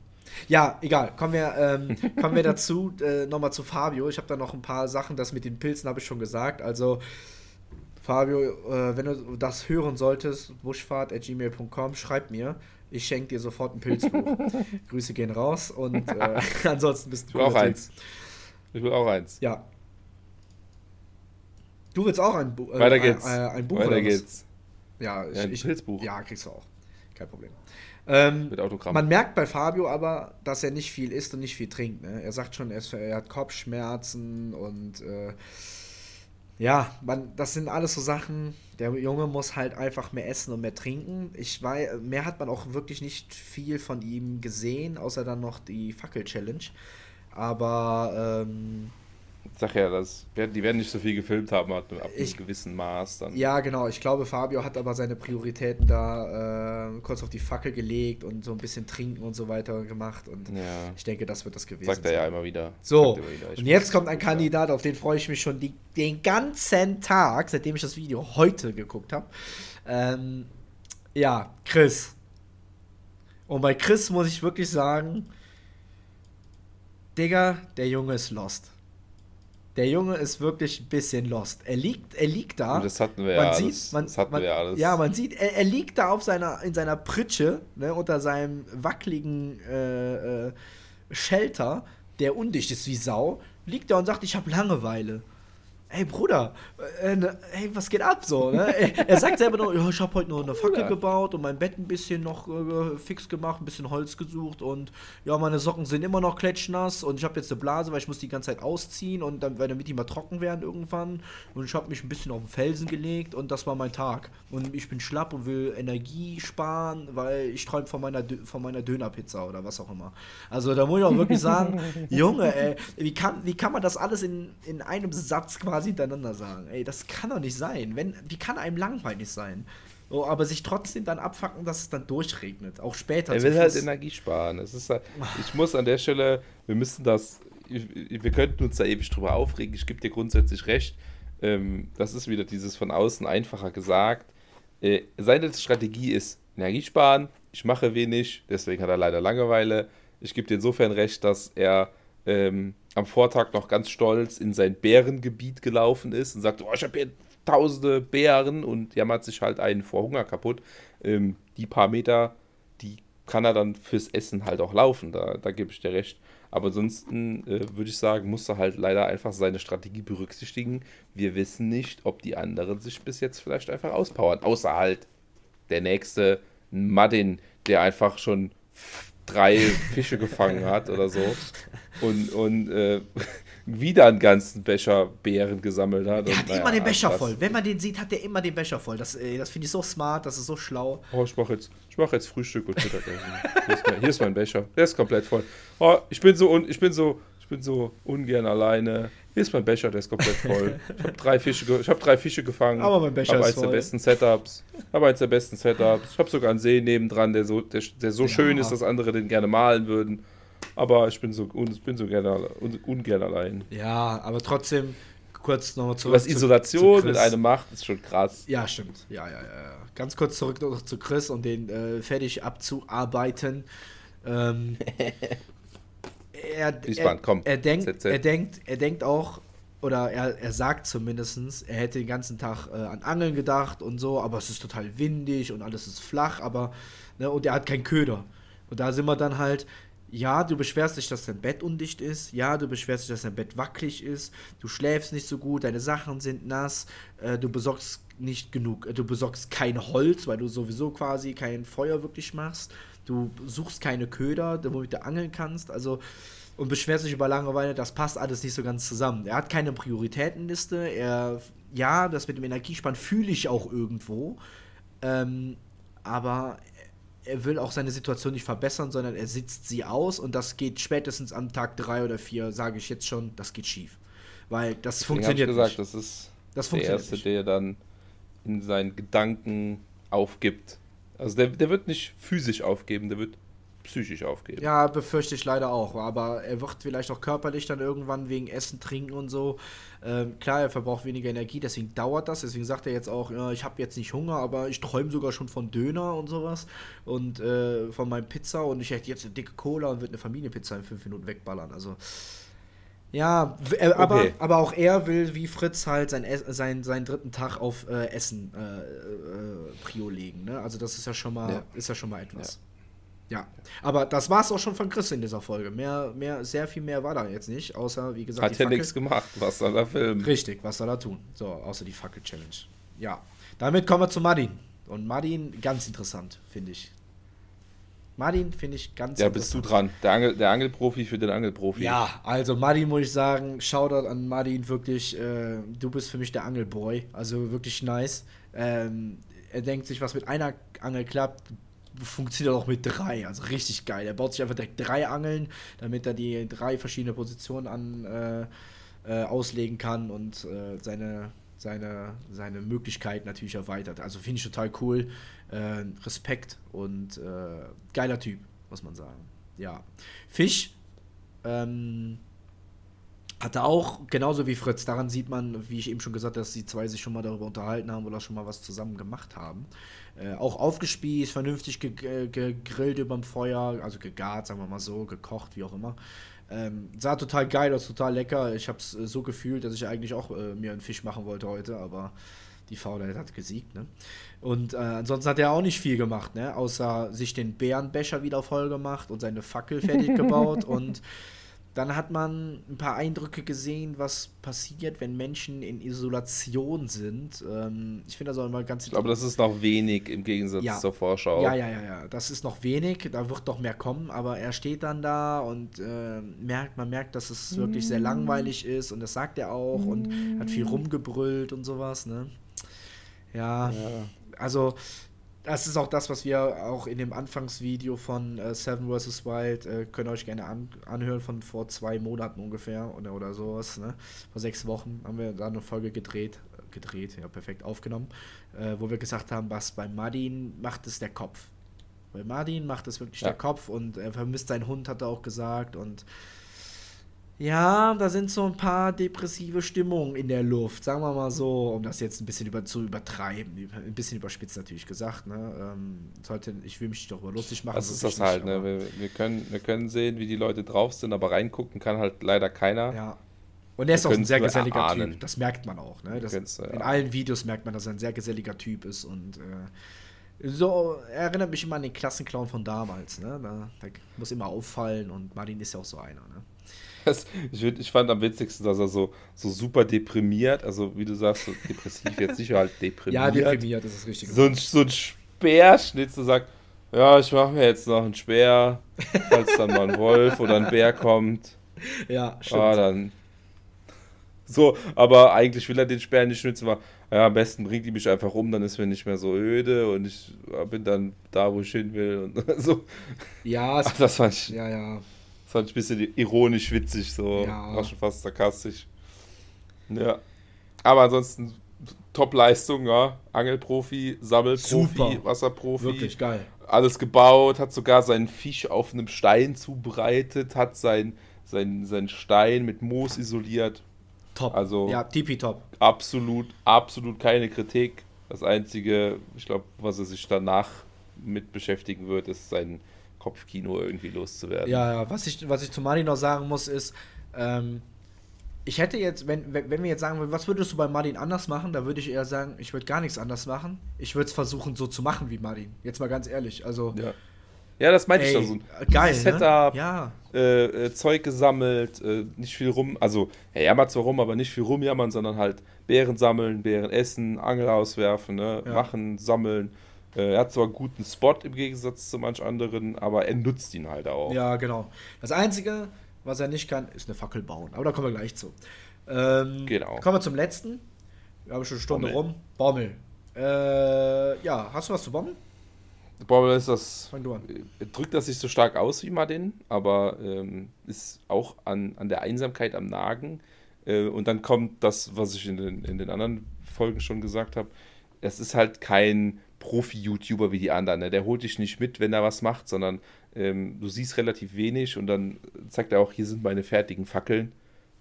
Ja, egal. Kommen wir, ähm, kommen wir dazu, äh, nochmal zu Fabio. Ich habe da noch ein paar Sachen, das mit den Pilzen habe ich schon gesagt. Also, Fabio, äh, wenn du das hören solltest, buschfahrt.gmail.com, schreib mir. Ich schenke dir sofort ein Pilzbuch. Grüße gehen raus und äh, ansonsten bist Ich du will auch Typ. eins. Ich will auch eins. Ja. Du willst auch ein, Bu äh, Weiter geht's. Ein, äh, ein Buch Weiter geht's. Ja, ich, Ja, ein ich, Pilzbuch. Ja, kriegst du auch. Kein Problem. Ähm, Mit Autogramm. man merkt bei Fabio aber, dass er nicht viel isst und nicht viel trinkt. Ne? Er sagt schon, er, hat Kopfschmerzen und äh, ja, man, das sind alles so Sachen. Der Junge muss halt einfach mehr essen und mehr trinken. Ich weiß, mehr hat man auch wirklich nicht viel von ihm gesehen, außer dann noch die Fackel-Challenge. Aber ähm, Ich sag ja, das, die werden nicht so viel gefilmt haben, ab einem Ich- gewissen Maß dann. Ja, genau. Ich glaube, Fabio hat aber seine Prioritäten da äh, kurz auf die Fackel gelegt und so ein bisschen trinken und so weiter gemacht. Und Ja. ich denke, das wird das gewesen Sagt er ja sein. immer wieder. So, er immer wieder. Und jetzt kommt ein. Kandidat, auf den freue ich mich schon die, den ganzen Tag, seitdem ich das Video heute geguckt habe. Ähm, ja, Chris. Und bei Chris muss ich wirklich sagen, Digga, der Junge ist lost. Der Junge ist wirklich ein bisschen lost. Er liegt, er liegt da. Und das hatten wir man ja sieht, alles. Man, das hatten man, wir ja alles. Ja, man sieht, er, er liegt da auf seiner, in seiner Pritsche, ne, unter seinem wackeligen äh, äh, Shelter, der undicht ist wie Sau, liegt da und sagt, ich habe Langeweile. Hey Bruder, äh, ne, hey, was geht ab so? Ne? Er sagt selber noch, ja, ich habe heute noch eine Fackel Bruder. gebaut und mein Bett ein bisschen noch äh, fix gemacht, ein bisschen Holz gesucht und ja, meine Socken sind immer noch klatschnass und ich habe jetzt eine Blase, weil ich muss die ganze Zeit ausziehen und dann, weil damit die mal trocken werden irgendwann und ich habe mich ein bisschen auf den Felsen gelegt und das war mein Tag und ich bin schlapp und will Energie sparen, weil ich träume von meiner, von meiner Dönerpizza oder was auch immer. Also da muss ich auch wirklich sagen, Junge, ey, wie kann, wie kann man das alles in, in einem Satz quasi hintereinander sagen? Ey, das kann doch nicht sein. Wenn, wie kann einem langweilig sein? So, aber sich trotzdem dann abfacken, dass es dann durchregnet. Auch später. Er will halt Energie sparen. Es ist halt, ich muss an der Stelle, wir müssen das, wir könnten uns da ewig drüber aufregen. Ich gebe dir grundsätzlich recht. Ähm, das ist wieder dieses von außen einfacher gesagt. Äh, seine Strategie ist Energie sparen. Ich mache wenig, deswegen hat er leider Langeweile. Ich gebe dir insofern recht, dass er ähm, am Vortag noch ganz stolz in sein Bärengebiet gelaufen ist und sagt, oh, ich habe hier tausende Bären und jammert sich halt einen vor Hunger kaputt. Ähm, die paar Meter, die kann er dann fürs Essen halt auch laufen, da, da gebe ich dir recht. Aber ansonsten äh, würde ich sagen, muss er halt leider einfach seine Strategie berücksichtigen. Wir wissen nicht, ob die anderen sich bis jetzt vielleicht einfach auspowern. Außer halt der nächste Madin, der einfach schon drei Fische gefangen hat oder so. Und, und äh, wieder einen ganzen Becher Beeren gesammelt hat. Der und, hat naja, immer den Becher voll. Wenn man den sieht, hat der immer den Becher voll. Das, äh, das finde ich so smart, das ist so schlau. Oh, ich mache jetzt, mach jetzt Frühstück und Mittagessen. hier, ist mein, hier ist mein Becher. Der ist komplett voll. Oh, ich bin so, ich bin so, ich bin so ungern alleine. Hier ist mein Becher, der ist komplett voll. Ich habe drei Fische, ich habe drei Fische gefangen. Aber mein Becher ist eins der besten Setups. Aber eins der besten Setups. Ich habe sogar einen See nebendran, der so, der, der so ja. schön ist, dass andere den gerne malen würden. Aber ich bin so, ich bin so gerne, ungern allein. Ja, aber trotzdem, kurz nochmal zurück. Was Isolation zu, mit einem macht, ist schon krass. Ja, stimmt. Ja, ja, ja. Ganz kurz zurück noch zu Chris und den äh, fertig abzuarbeiten. Ähm, er, er, komm, er, denkt, er, denkt, er denkt auch, oder er, er sagt zumindest, er hätte den ganzen Tag äh, an Angeln gedacht und so, aber es ist total windig und alles ist flach, aber, ne, und er hat keinen Köder. Und da sind wir dann halt, ja, du beschwerst dich, dass dein Bett undicht ist. Ja, du beschwerst dich, dass dein Bett wackelig ist. Du schläfst nicht so gut, deine Sachen sind nass. Äh, du besorgst nicht genug. Äh, du besorgst kein Holz, weil du sowieso quasi kein Feuer wirklich machst. Du suchst keine Köder, womit du angeln kannst. Also, und beschwerst dich über Langeweile, das passt alles nicht so ganz zusammen. Er hat keine Prioritätenliste. Er, ja, das mit dem Energiespann fühle ich auch irgendwo. Ähm, aber er will auch seine Situation nicht verbessern, sondern er sitzt sie aus und das geht spätestens am Tag drei oder vier, sage ich jetzt schon, das geht schief. Weil das Deswegen funktioniert ich gesagt, nicht. Das ist das der Erste, nicht. der dann in seinen Gedanken aufgibt. Also der, der wird nicht physisch aufgeben, der wird psychisch aufgeben. Ja, befürchte ich leider auch. Aber er wird vielleicht auch körperlich dann irgendwann wegen Essen, Trinken und so. Ähm, klar, er verbraucht weniger Energie, deswegen dauert das. Deswegen sagt er jetzt auch, ja, ich habe jetzt nicht Hunger, aber ich träume sogar schon von Döner und sowas. Und äh, von meinem Pizza und ich hätte jetzt eine dicke Cola und würde eine Familienpizza in fünf Minuten wegballern. Also. Ja, äh, aber, okay. aber auch er will wie Fritz halt sein, sein, seinen dritten Tag auf äh, Essen äh, äh, Prio legen. Ne? Also das ist ja schon mal, ja. ist ja schon mal etwas. Ja. Ja, aber das war es auch schon von Chris in dieser Folge. Mehr, mehr, sehr viel mehr war da jetzt nicht, außer, wie gesagt, Hat ja nichts gemacht. Was soll er filmen? Richtig, was soll er tun? So, außer die Fackel-Challenge. Ja, damit kommen wir zu Martin. Und Martin, ganz interessant, finde ich. Martin finde ich ganz Ja, bist du dran. Der, Angel, der Angelprofi für den Angelprofi. Ja, also Martin muss ich sagen, Shoutout an Martin, wirklich, äh, du bist für mich der Angelboy. Also wirklich nice. Ähm, er denkt sich, was mit einer Angel klappt, funktioniert auch mit drei, also richtig geil. Er baut sich einfach direkt drei Angeln, damit er die drei verschiedene Positionen an, äh, äh, auslegen kann und äh, seine, seine, seine Möglichkeiten natürlich erweitert. Also finde ich total cool. Äh, Respekt und äh, geiler Typ, muss man sagen. Ja. Fisch ähm, hatte auch, genauso wie Fritz, daran sieht man, wie ich eben schon gesagt habe, dass die zwei sich schon mal darüber unterhalten haben oder schon mal was zusammen gemacht haben. Äh, auch aufgespießt, vernünftig ge gegrillt überm Feuer, also gegart, sagen wir mal so, gekocht, wie auch immer. Ähm, sah total geil aus, total lecker. Ich habe es äh, so gefühlt, dass ich eigentlich auch äh, mir einen Fisch machen wollte heute, aber die Faulheit hat gesiegt. Ne? Und äh, ansonsten hat er auch nicht viel gemacht, ne? außer sich den Bärenbecher wieder voll gemacht und seine Fackel fertig gebaut und dann hat man ein paar Eindrücke gesehen, was passiert, wenn Menschen in Isolation sind. Ähm, ich finde das auch immer ganz Aber das ist noch wenig im Gegensatz ja. zur Vorschau. Ja, ja, ja, ja. Das ist noch wenig, da wird doch mehr kommen, aber er steht dann da und äh, merkt, man merkt, dass es wirklich sehr langweilig ist und das sagt er auch und hat viel rumgebrüllt und sowas, ne? Ja, ja. also das ist auch das, was wir auch in dem Anfangsvideo von äh, Seven vs. Wild, äh, könnt ihr euch gerne an, anhören, von vor zwei Monaten ungefähr oder, oder sowas. Ne? Vor sechs Wochen haben wir da eine Folge gedreht, gedreht, ja, perfekt aufgenommen, äh, wo wir gesagt haben, was bei Martin macht es der Kopf. Bei Martin macht es wirklich ja. der Kopf und er vermisst seinen Hund, hat er auch gesagt und ja, da sind so ein paar depressive Stimmungen in der Luft, sagen wir mal so, um das jetzt ein bisschen über, zu übertreiben. Ein bisschen überspitzt natürlich gesagt. Ne? Ähm, sollte, ich will mich darüber lustig machen. Das ist das halt. Ne? Wir, wir, können, wir können sehen, wie die Leute drauf sind, aber reingucken kann halt leider keiner. Ja. Und er ist auch ein sehr geselliger erahnen. Typ. Das merkt man auch. Ne? Das, in allen Videos merkt man, dass er ein sehr geselliger Typ ist und. Äh, so erinnert mich immer an den Klassenclown von damals. Ne? Da, da muss immer auffallen und Martin ist ja auch so einer. Ne? Das, ich, ich, fand am witzigsten, dass er so, so super deprimiert, also wie du sagst, so depressiv jetzt nicht, halt deprimiert. Ja, deprimiert ist das richtig. So ein, so ein Speerschnitt, so sagt, ja, ich mache mir jetzt noch einen Speer, falls dann mal ein Wolf oder ein Bär kommt. Ja, stimmt. Ah, dann. So, aber eigentlich will er den Speer nicht schnitzen, aber ja, am besten bringt die mich einfach um, dann ist mir nicht mehr so öde und ich bin dann da, wo ich hin will und so. Ja, Ach, das fand ich. Ja, ja. Fand ich ein bisschen ironisch, witzig, so. Ja. War schon fast sarkastisch. Ja. Aber ansonsten Top-Leistung, ja. Angelprofi, Sammelprofi, Super. Wasserprofi. Wirklich geil. Alles gebaut, hat sogar seinen Fisch auf einem Stein zubereitet, hat seinen sein, sein Stein mit Moos isoliert. Top. Also ja, tippitopp. Absolut, absolut keine Kritik. Das Einzige, ich glaube, was er sich danach mit beschäftigen wird, ist sein Kopfkino irgendwie loszuwerden. Ja, ja. Was ich, was ich zu Martin noch sagen muss, ist, ähm, ich hätte jetzt, wenn, wenn wir jetzt sagen würden, was würdest du bei Martin anders machen, da würde ich eher sagen, ich würde gar nichts anders machen. Ich würde es versuchen, so zu machen wie Martin. Jetzt mal ganz ehrlich. Also. Ja. Ja, das meinte ich doch so. Geil. Ne? Setup, ne? ja. Äh, äh, Zeug gesammelt, äh, nicht viel rum, also er jammert zwar rum, aber nicht viel rumjammern, sondern halt Beeren sammeln, Beeren essen, Angel auswerfen, ne? Ja. machen, sammeln. Äh, er hat zwar einen guten Spot im Gegensatz zu manch anderen, aber er nutzt ihn halt auch. Ja, genau. Das Einzige, was er nicht kann, ist eine Fackel bauen. Aber da kommen wir gleich zu. Ähm, genau. Kommen wir zum letzten. Wir haben schon eine Stunde Bommel. rum. Bommel. Äh, ja, hast du was zu Bommel? Bommel ist das. Fang du an. Äh, drückt das nicht so stark aus wie Martin, aber ähm, ist auch an, an der Einsamkeit am Nagen. Äh, und dann kommt das, was ich in den, in den anderen Folgen schon gesagt habe. Es ist halt kein Profi-YouTuber wie die anderen. Ne? Der holt dich nicht mit, wenn er was macht, sondern ähm, du siehst relativ wenig und dann zeigt er auch, hier sind meine fertigen Fackeln.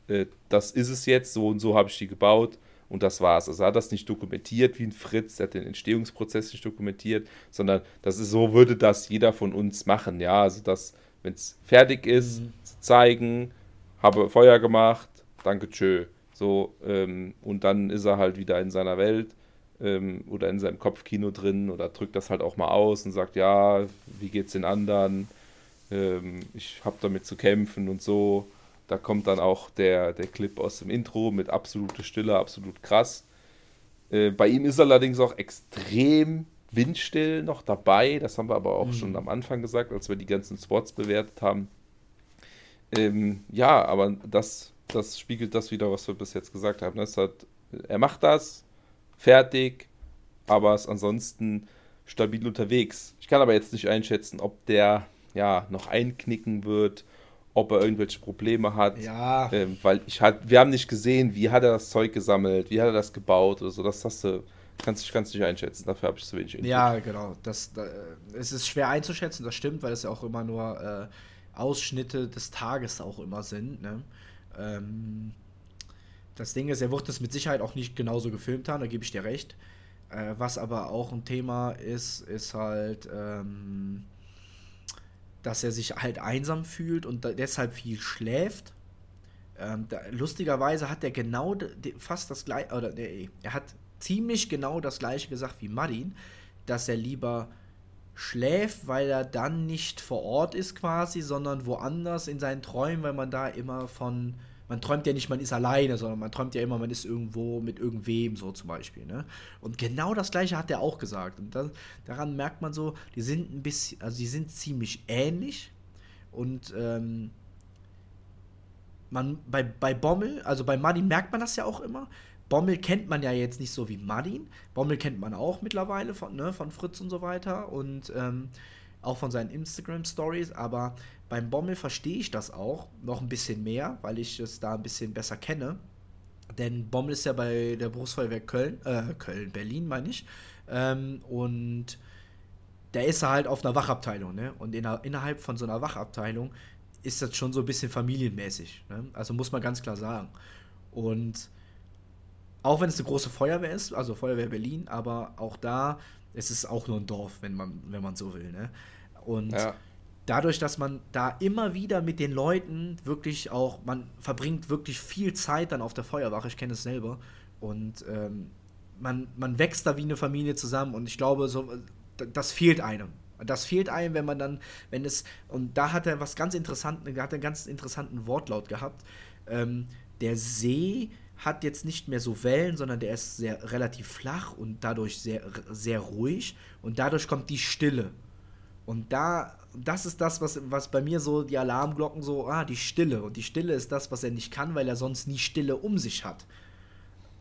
Äh, das ist es jetzt, so und so habe ich die gebaut und das war's. Also er hat das nicht dokumentiert wie ein Fritz, der hat den Entstehungsprozess nicht dokumentiert, sondern das ist so, würde das jeder von uns machen. Ja, also das, wenn es fertig ist, mhm. zeigen, habe Feuer gemacht, danke, tschö. So, ähm, und dann ist er halt wieder in seiner Welt ähm, oder in seinem Kopfkino drin oder drückt das halt auch mal aus und sagt, ja, wie geht's den anderen? Ähm, ich habe damit zu kämpfen und so. Da kommt dann auch der, der Clip aus dem Intro mit absolute Stille, absolut krass. Äh, bei ihm ist allerdings auch extrem windstill noch dabei. Das haben wir aber auch mhm. schon am Anfang gesagt, als wir die ganzen Spots bewertet haben. Ähm, ja, aber das, das spiegelt das wieder, was wir bis jetzt gesagt haben. Das hat, er macht das, fertig, aber ist ansonsten stabil unterwegs. Ich kann aber jetzt nicht einschätzen, ob der ja noch einknicken wird, ob er irgendwelche Probleme hat. Ja. Ähm, weil ich halt, wir haben nicht gesehen, wie hat er das Zeug gesammelt, wie hat er das gebaut oder so. Das hast du, kannst du kannst nicht einschätzen. Dafür habe ich zu wenig Info. Ja, genau. Das, da, es ist schwer einzuschätzen, das stimmt, weil es ja auch immer nur äh, Ausschnitte des Tages auch immer sind. Ne? Ähm, das Ding ist, er wird das mit Sicherheit auch nicht genauso gefilmt haben, da gebe ich dir recht. Äh, was aber auch ein Thema ist, ist halt, ähm, dass er sich halt einsam fühlt und deshalb viel schläft. Ähm, da, lustigerweise hat er genau fast das gleiche, oder nee, er hat ziemlich genau das gleiche gesagt wie Marin, dass er lieber schläft, weil er dann nicht vor Ort ist quasi, sondern woanders in seinen Träumen, weil man da immer von, man träumt ja nicht, man ist alleine, sondern man träumt ja immer, man ist irgendwo mit irgendwem, so zum Beispiel. Ne? Und genau das gleiche hat er auch gesagt. Und das, daran merkt man so, die sind ein bisschen, also die sind ziemlich ähnlich. Und ähm, man, bei, bei Bommel, also bei Martin merkt man das ja auch immer. Bommel kennt man ja jetzt nicht so wie Martin. Bommel kennt man auch mittlerweile von, ne, von Fritz und so weiter und ähm, auch von seinen Instagram-Stories. Aber beim Bommel verstehe ich das auch noch ein bisschen mehr, weil ich es da ein bisschen besser kenne. Denn Bommel ist ja bei der Berufsfeuerwehr Köln, äh, Köln, Berlin meine ich. Ähm, und der ist halt auf einer Wachabteilung, ne? Und in, innerhalb von so einer Wachabteilung ist das schon so ein bisschen familienmäßig. Ne? Also muss man ganz klar sagen. Und auch wenn es eine große Feuerwehr ist, also Feuerwehr Berlin, aber auch da ist es auch nur ein Dorf, wenn man, wenn man so will. Ne? Und ja. Dadurch, dass man da immer wieder mit den Leuten wirklich auch, man verbringt wirklich viel Zeit dann auf der Feuerwache, ich kenne es selber. Und ähm, man, man wächst da wie eine Familie zusammen und ich glaube, so, das fehlt einem. Das fehlt einem, wenn man dann, wenn es, und da hat er was ganz interessanten, hat einen ganz interessanten Wortlaut gehabt. Ähm, der See hat jetzt nicht mehr so Wellen, sondern der ist sehr relativ flach und dadurch sehr, sehr ruhig und dadurch kommt die Stille. Und da, das ist das, was, was bei mir so die Alarmglocken so, ah, die Stille. Und die Stille ist das, was er nicht kann, weil er sonst nie Stille um sich hat.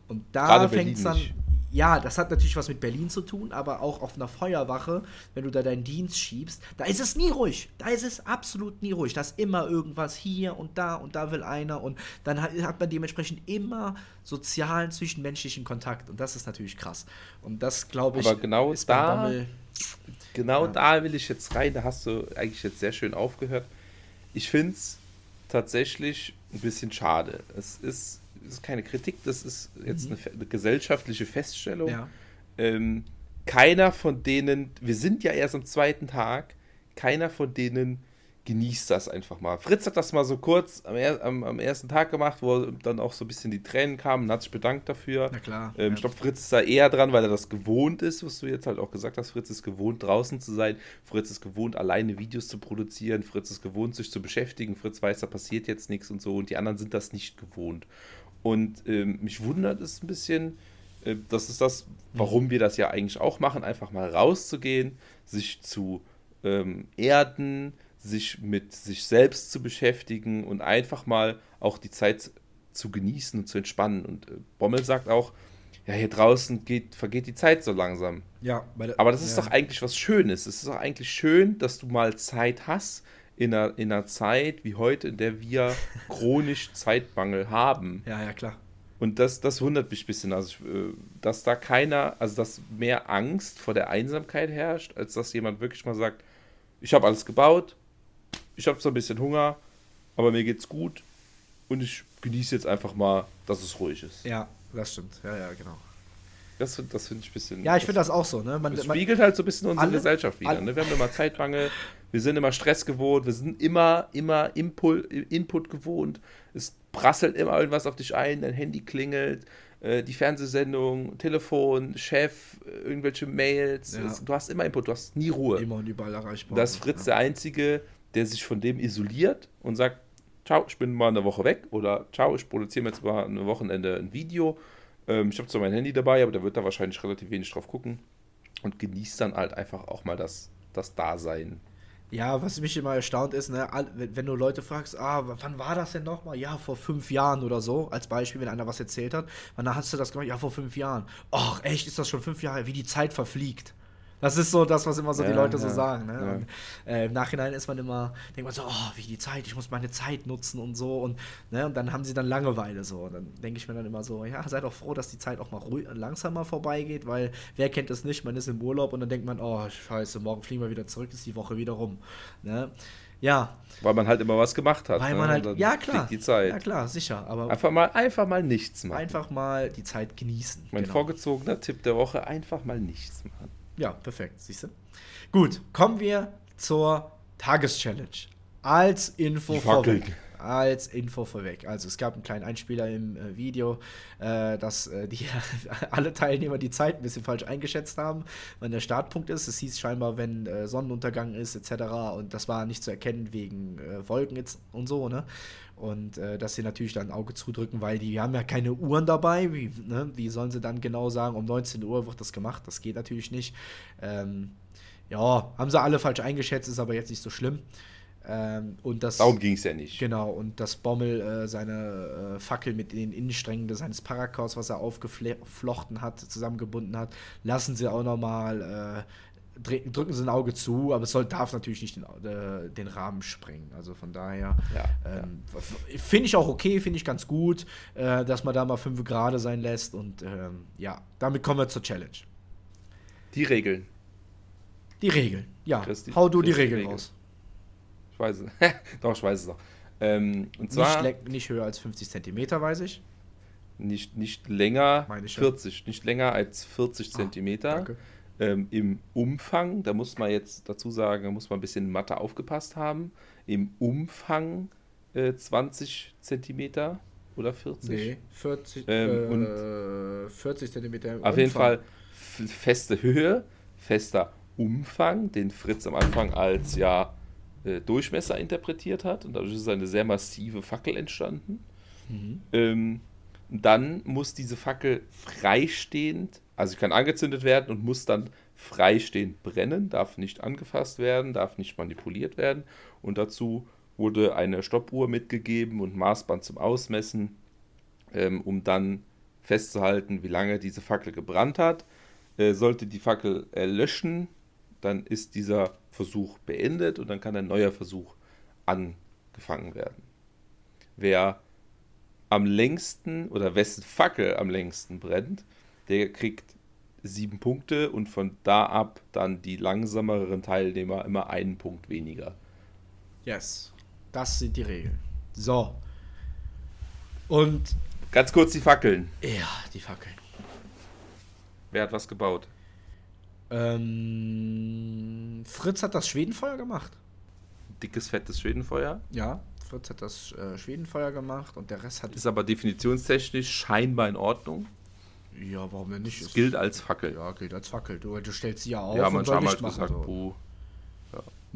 Und da fängt es dann, nicht ja, das hat natürlich was mit Berlin zu tun, aber auch auf einer Feuerwache, wenn du da deinen Dienst schiebst, da ist es nie ruhig. Da ist es absolut nie ruhig. Da ist immer irgendwas hier und da und da will einer und dann hat, man dementsprechend immer sozialen, zwischenmenschlichen Kontakt und das ist natürlich krass. Und das, glaube ich, aber genau ist da, Bammel, Genau ja. da will ich jetzt rein, da hast du eigentlich jetzt sehr schön aufgehört. Ich finde es tatsächlich ein bisschen schade. Es ist das ist keine Kritik, das ist jetzt mhm. eine, eine, gesellschaftliche Feststellung. Ja. Ähm, keiner von denen, wir sind ja erst am zweiten Tag, keiner von denen genießt das einfach mal. Fritz hat das mal so kurz am, am, am, ersten Tag gemacht, wo dann auch so ein bisschen die Tränen kamen und hat sich bedankt dafür. Na klar. Ähm, ja. Ich glaube, Fritz ist da eher dran, weil er das gewohnt ist, was du jetzt halt auch gesagt hast. Fritz ist gewohnt, draußen zu sein. Fritz ist gewohnt, alleine Videos zu produzieren. Fritz ist gewohnt, sich zu beschäftigen. Fritz weiß, da passiert jetzt nichts und so. Und die anderen sind das nicht gewohnt. Und ähm, mich wundert es ein bisschen, äh, das ist das, warum wir das ja eigentlich auch machen, einfach mal rauszugehen, sich zu ähm, erden, sich mit sich selbst zu beschäftigen und einfach mal auch die Zeit zu genießen und zu entspannen. Und äh, Bommel sagt auch, ja, hier draußen geht, vergeht die Zeit so langsam. Ja, aber das ist ja. doch eigentlich was Schönes. Es ist doch eigentlich schön, dass du mal Zeit hast, in einer, in einer Zeit wie heute, in der wir chronisch Zeitmangel haben. Ja, ja, klar. Und das, das wundert mich ein bisschen, also äh, dass da keiner, also dass mehr Angst vor der Einsamkeit herrscht, als dass jemand wirklich mal sagt, ich habe alles gebaut, ich habe zwar ein bisschen Hunger, aber mir geht's gut und ich genieße jetzt einfach mal, dass es ruhig ist. Ja, das stimmt. Ja, ja, genau. Das, das finde ich ein bisschen. Ja, ich finde das auch so. Ne? Man, das spiegelt halt so ein bisschen unsere alle, Gesellschaft wieder. Ne? Wir haben immer Zeitmangel, wir sind immer Stress gewohnt, wir sind immer, immer Input, Input gewohnt. Es prasselt immer irgendwas auf dich ein, dein Handy klingelt, äh, die Fernsehsendung, Telefon, Chef, irgendwelche Mails. Ja. Es, du hast immer Input, du hast nie Ruhe. Immer und überall erreichbar. Das ist Fritz ja. der Einzige, der sich von dem isoliert und sagt, ciao, ich bin mal eine Woche weg oder ciao, ich produziere mir jetzt mal ein Wochenende ein Video. Ähm, ich habe zwar mein Handy dabei, aber der wird da wahrscheinlich relativ wenig drauf gucken und genießt dann halt einfach auch mal das, das Dasein ja, was mich immer erstaunt ist, ne, wenn du Leute fragst, ah, wann war das denn nochmal? Ja, vor fünf Jahren oder so, als Beispiel, wenn einer was erzählt hat. Wann hast du das gemacht? Ja, vor fünf Jahren. Ach, echt, ist das schon fünf Jahre, wie die Zeit verfliegt. Das ist so das, was immer so ja, die Leute ja, so sagen. Ne? Und, äh, Im Nachhinein ist man immer, denkt man so, oh, wie die Zeit, ich muss meine Zeit nutzen und so. Und, ne? und dann haben sie dann Langeweile so. Und dann denke ich mir dann immer so, ja, seid doch froh, dass die Zeit auch mal ruhig, langsamer vorbeigeht, weil wer kennt es nicht, man ist im Urlaub und dann denkt man, oh, scheiße, morgen fliegen wir wieder zurück, ist die Woche wieder rum. Ne? Ja. Weil man halt immer was gemacht hat. Weil ne? man halt, ja klar. Die Zeit. Ja klar, sicher. Aber einfach mal, einfach mal nichts machen. Einfach mal die Zeit genießen. Mein genau. vorgezogener Tipp der Woche, einfach mal nichts machen. Ja, perfekt, siehst du. Gut, kommen wir zur Tageschallenge. Als Info vorweg. als Info vorweg. Also es gab einen kleinen Einspieler im äh, Video, äh, dass äh, die alle Teilnehmer die Zeit ein bisschen falsch eingeschätzt haben, wann der Startpunkt ist. Es hieß scheinbar, wenn äh, Sonnenuntergang ist, etc. Und das war nicht zu erkennen wegen äh, Wolken jetzt und so, ne? Und äh, dass sie natürlich dann ein Auge zudrücken, weil die haben ja keine Uhren dabei. Wie, ne? Wie sollen sie dann genau sagen, um 19 Uhr wird das gemacht? Das geht natürlich nicht. Ähm, ja, haben sie alle falsch eingeschätzt, ist aber jetzt nicht so schlimm. Ähm, und das, Darum ging es ja nicht. Genau, und dass Bommel äh, seine äh, Fackel mit den Innensträngen seines Parakaus, was er aufgeflochten hat, zusammengebunden hat, lassen sie auch nochmal, äh, drücken sie ein Auge zu, aber es soll, darf natürlich nicht den, äh, den Rahmen sprengen. Also von daher Ja, ähm, finde ich auch okay, finde ich ganz gut, äh, dass man da mal fünf Grad sein lässt. Und ähm, ja, damit kommen wir zur Challenge. Die Regeln. Die Regeln. Ja, Christi- hau du die Christi Regeln Regeln. raus. Ich weiß es. Doch, ich weiß es noch. Ähm, und zwar Nicht, nicht höher als 50 Zentimeter, weiß ich. nicht, nicht länger, Meine ich ja. 40, nicht länger als 40 Ah, Zentimeter. Danke. Ähm, Im Umfang, da muss man jetzt dazu sagen, da muss man ein bisschen Mathe aufgepasst haben. Im Umfang äh, 20 Zentimeter oder 40. Nee, 40, Ähm, äh, 40 Zentimeter. im Auf jeden Umfang. Fall f- feste Höhe, fester Umfang, den Fritz am Anfang als ja äh, Durchmesser interpretiert hat. Und dadurch ist eine sehr massive Fackel entstanden. Mhm. Ähm, dann muss diese Fackel freistehend, also sie kann angezündet werden und muss dann freistehend brennen, darf nicht angefasst werden, darf nicht manipuliert werden. Und dazu wurde eine Stoppuhr mitgegeben und Maßband zum Ausmessen, ähm, um dann festzuhalten, wie lange diese Fackel gebrannt hat. Äh, sollte die Fackel erlöschen, dann ist dieser Versuch beendet und dann kann ein neuer Versuch angefangen werden. Wer am längsten oder wessen Fackel am längsten brennt, der kriegt sieben Punkte und von da ab dann die langsameren Teilnehmer immer einen Punkt weniger. Yes. Das sind die Regeln. So. Und Ganz kurz die Fackeln. ja, die Fackeln. Wer hat was gebaut? Ähm, Fritz hat das Schwedenfeuer gemacht. Dickes, fettes Schwedenfeuer. Ja, Fritz hat das äh, Schwedenfeuer gemacht und der Rest hat. Ist aber definitionstechnisch scheinbar in Ordnung. Ja, warum denn nicht? Es gilt als Fackel. Ja, gilt als Fackel. Du, du stellst sie ja auf Ja, und soll Licht halt machen. gesagt, so. puh.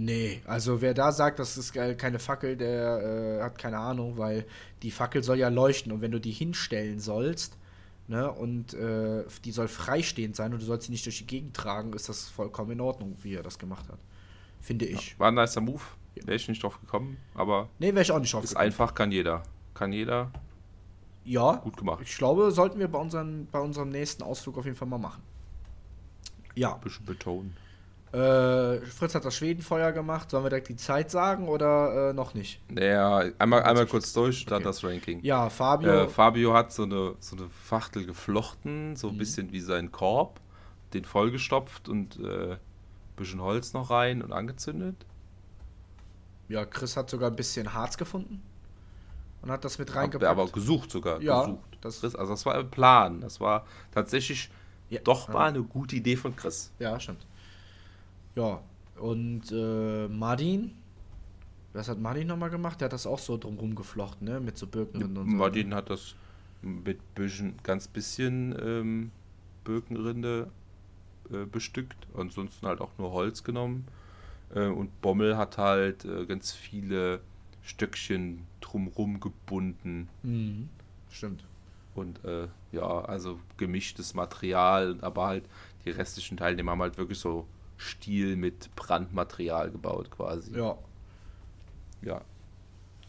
Nee, also wer da sagt, das ist keine Fackel, der äh, hat keine Ahnung, weil die Fackel soll ja leuchten und wenn du die hinstellen sollst, ne, und äh, die soll freistehend sein und du sollst sie nicht durch die Gegend tragen, ist das vollkommen in Ordnung, wie er das gemacht hat. Finde ich. War ein nicer Move. Wäre ich nicht drauf gekommen, aber Nee, wäre ich auch nicht drauf ist gekommen. einfach, kann jeder. Kann jeder. Ja, Gut gemacht. ich glaube, sollten wir bei, unseren, bei unserem nächsten Ausflug auf jeden Fall mal machen. Ja, Ein bisschen betonen. äh, Fritz hat das Schwedenfeuer gemacht. Sollen wir direkt die Zeit sagen oder äh, noch nicht? Naja, einmal, einmal kurz durch, dann Okay. das Ranking. Ja, Fabio. Äh, Fabio hat so eine, so eine Fachtel geflochten, so ein Mhm. bisschen wie sein Korb, den vollgestopft und äh, ein bisschen Holz noch rein und angezündet. Ja, Chris hat sogar ein bisschen Harz gefunden und hat das mit Hab der reingepackt. aber gesucht sogar. Ja, gesucht. das- Chris, also das war ein Plan. Das war tatsächlich Ja, doch ja. mal eine gute Idee von Chris. Ja, stimmt. Ja, und äh, Martin, was hat Martin nochmal gemacht? Der hat das auch so drumrum geflochten, ne? Mit so Birkenrinden und so. Martin hat das mit bisschen, ganz bisschen ähm, Birkenrinde äh, bestückt. Ansonsten halt auch nur Holz genommen. Äh, und Bommel hat halt äh, ganz viele Stöckchen drumrum gebunden. Mhm. Stimmt. Und äh, ja, also gemischtes Material, aber halt die restlichen Teilnehmer haben halt wirklich so Stiel mit Brandmaterial gebaut quasi. Ja. ja.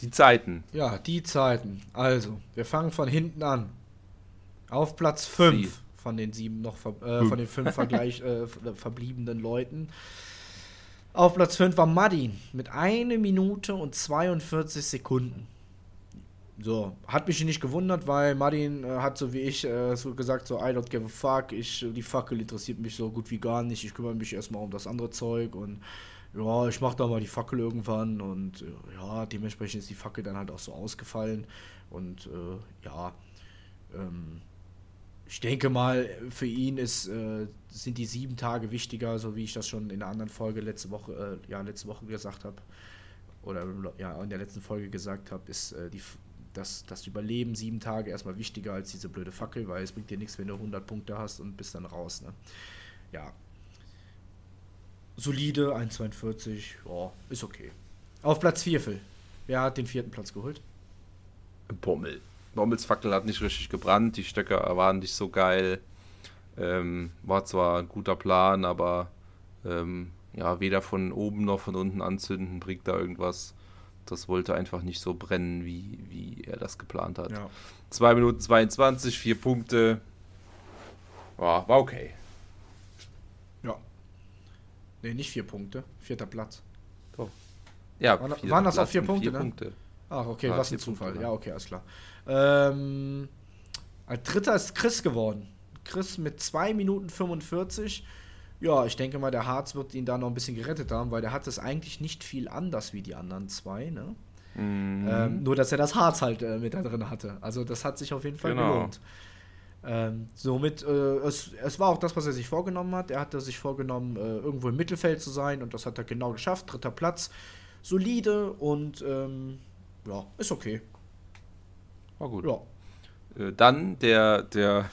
Die Zeiten. Ja, die Zeiten. Also, wir fangen von hinten an. Auf Platz 5 Sie. von den sieben noch äh, von den fünf Vergleich, äh, ver- verbliebenen Leuten. Auf Platz 5 war Madin mit 1 Minute und 42 Sekunden. So, hat mich nicht gewundert, weil Martin äh, hat so wie ich äh, so gesagt, so I don't give a fuck, ich, die Fackel interessiert mich so gut wie gar nicht, ich kümmere mich erstmal um das andere Zeug und ja, ich mach da mal die Fackel irgendwann und äh, ja, dementsprechend ist die Fackel dann halt auch so ausgefallen und äh, ja, ähm, ich denke mal, für ihn ist, äh, sind die sieben Tage wichtiger, so wie ich das schon in einer anderen Folge letzte Woche, äh, ja, letzte Woche gesagt habe. oder ja, in der letzten Folge gesagt habe, ist äh, die, das, das Überleben sieben Tage erstmal wichtiger als diese blöde Fackel, weil es bringt dir nichts, wenn du 100 Punkte hast und bist dann raus. Ne? Ja. Solide, 1,42, ja, ist okay. Auf Platz 4, Phil. Wer hat den vierten Platz geholt? Bommel. Bommels Fackel hat nicht richtig gebrannt, die Stöcker waren nicht so geil. Ähm, war zwar ein guter Plan, aber ähm, ja, weder von oben noch von unten anzünden bringt da irgendwas das wollte einfach nicht so brennen, wie, wie er das geplant hat. Ja. 2 Minuten 22, 4 Punkte. Ja, war okay. Ja. Ne, nicht 4 Punkte. Vierter Platz. Doch. Ja, waren, waren das auch 4 Punkte, vier ne? Punkte. Ach, okay, ja, was ein Zufall. Punkte, ja, okay, alles klar. Ähm, als dritter ist Chris geworden. Chris mit 2 Minuten 45. Ja, ich denke mal, der Harz wird ihn da noch ein bisschen gerettet haben, weil der hat es eigentlich nicht viel anders wie die anderen zwei, ne? Mhm. Ähm, nur, dass er das Harz halt äh, mit da drin hatte. Also, das hat sich auf jeden Fall genau. gelohnt. Ähm, somit, äh, es, es war auch das, was er sich vorgenommen hat. Er hatte sich vorgenommen, äh, irgendwo im Mittelfeld zu sein und das hat er genau geschafft. Dritter Platz, solide und ähm, ja, ist okay. War gut. Ja. Äh, dann der, der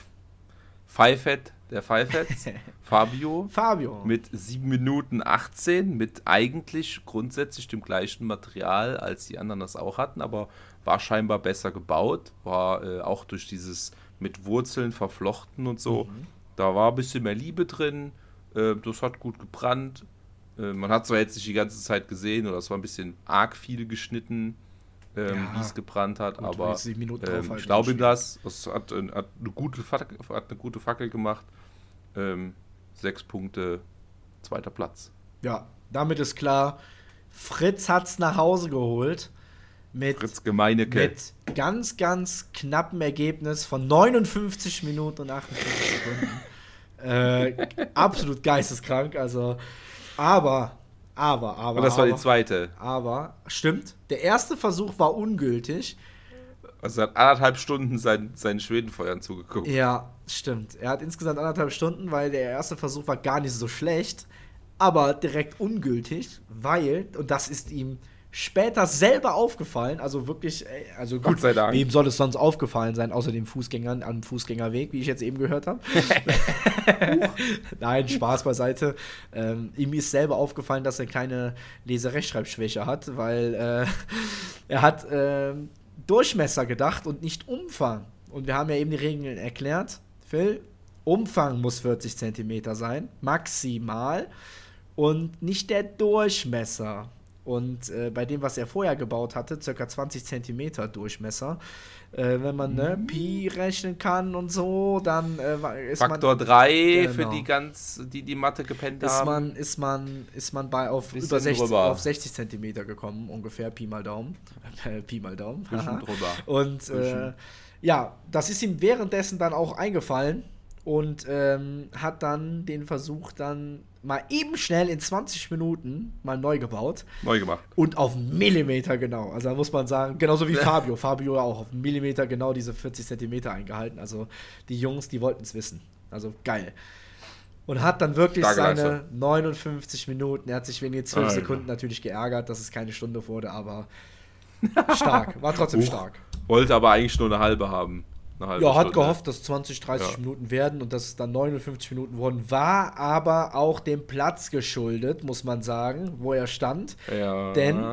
Pfeifett der Pfeifetz, Fabio. Fabio. Mit 7 Minuten 18, mit eigentlich grundsätzlich dem gleichen Material, als die anderen das auch hatten, aber war scheinbar besser gebaut, war äh, auch durch dieses mit Wurzeln verflochten und so. Mhm. Da war ein bisschen mehr Liebe drin, äh, das hat gut gebrannt. Äh, man hat zwar jetzt nicht die ganze Zeit gesehen oder es war ein bisschen arg viel geschnitten ähm, ja. wie es gebrannt hat, Gut, aber ähm, ich glaube ihm das. Es hat, äh, hat, eine gute Fackel, hat eine gute Fackel gemacht. Ähm, sechs Punkte, zweiter Platz. Ja, damit ist klar, Fritz hat es nach Hause geholt. Mit, Fritz Gemeinecke. Mit ganz, ganz knappem Ergebnis von 59 Minuten und 48 Sekunden. äh, absolut geisteskrank. Also, aber aber, aber. Und das aber, war die zweite. Aber, stimmt. Der erste Versuch war ungültig. Also er hat anderthalb Stunden sein, seinen Schwedenfeuern zugeguckt. Ja, stimmt. Er hat insgesamt anderthalb Stunden, weil der erste Versuch war gar nicht so schlecht, aber direkt ungültig, weil, und das ist ihm später selber aufgefallen, also wirklich, also gut, Gott sei Dank. wem soll es sonst aufgefallen sein, außer den Fußgängern am Fußgängerweg, wie ich jetzt eben gehört habe. Nein, Spaß beiseite. Ähm, ihm ist selber aufgefallen, dass er keine Leserechtschreibschwäche hat, weil äh, er hat äh, Durchmesser gedacht und nicht Umfang. Und wir haben ja eben die Regeln erklärt. Phil, Umfang muss 40 cm sein, maximal, und nicht der Durchmesser. Und äh, bei dem, was er vorher gebaut hatte, circa 20 cm Durchmesser, äh, wenn man ne, mhm. Pi rechnen kann und so, dann äh, ist Faktor man. Faktor 3 genau. für die ganz, die die Mathe gepennt ist haben. Man, ist, man, ist man bei auf über 60, auf 60 cm gekommen, ungefähr Pi mal Daumen. Pi mal Daumen. drüber. Und äh, ja, das ist ihm währenddessen dann auch eingefallen und ähm, hat dann den Versuch dann mal eben schnell in 20 Minuten mal neu gebaut. Neu gemacht. Und auf Millimeter genau. Also da muss man sagen, genauso wie Fabio. Fabio auch auf Millimeter genau diese 40 Zentimeter eingehalten. Also die Jungs, die wollten es wissen. Also geil. Und hat dann wirklich Starke seine Leistung. 59 Minuten. Er hat sich wegen den 12 Sekunden natürlich geärgert, dass es keine Stunde wurde, aber stark. War trotzdem stark. Wollte aber eigentlich nur eine halbe haben ja, hat Stunde. gehofft, dass 20, 30 ja. Minuten werden und dass es dann 59 Minuten wurden. War aber auch dem Platz geschuldet, muss man sagen, wo er stand. Ja. Denn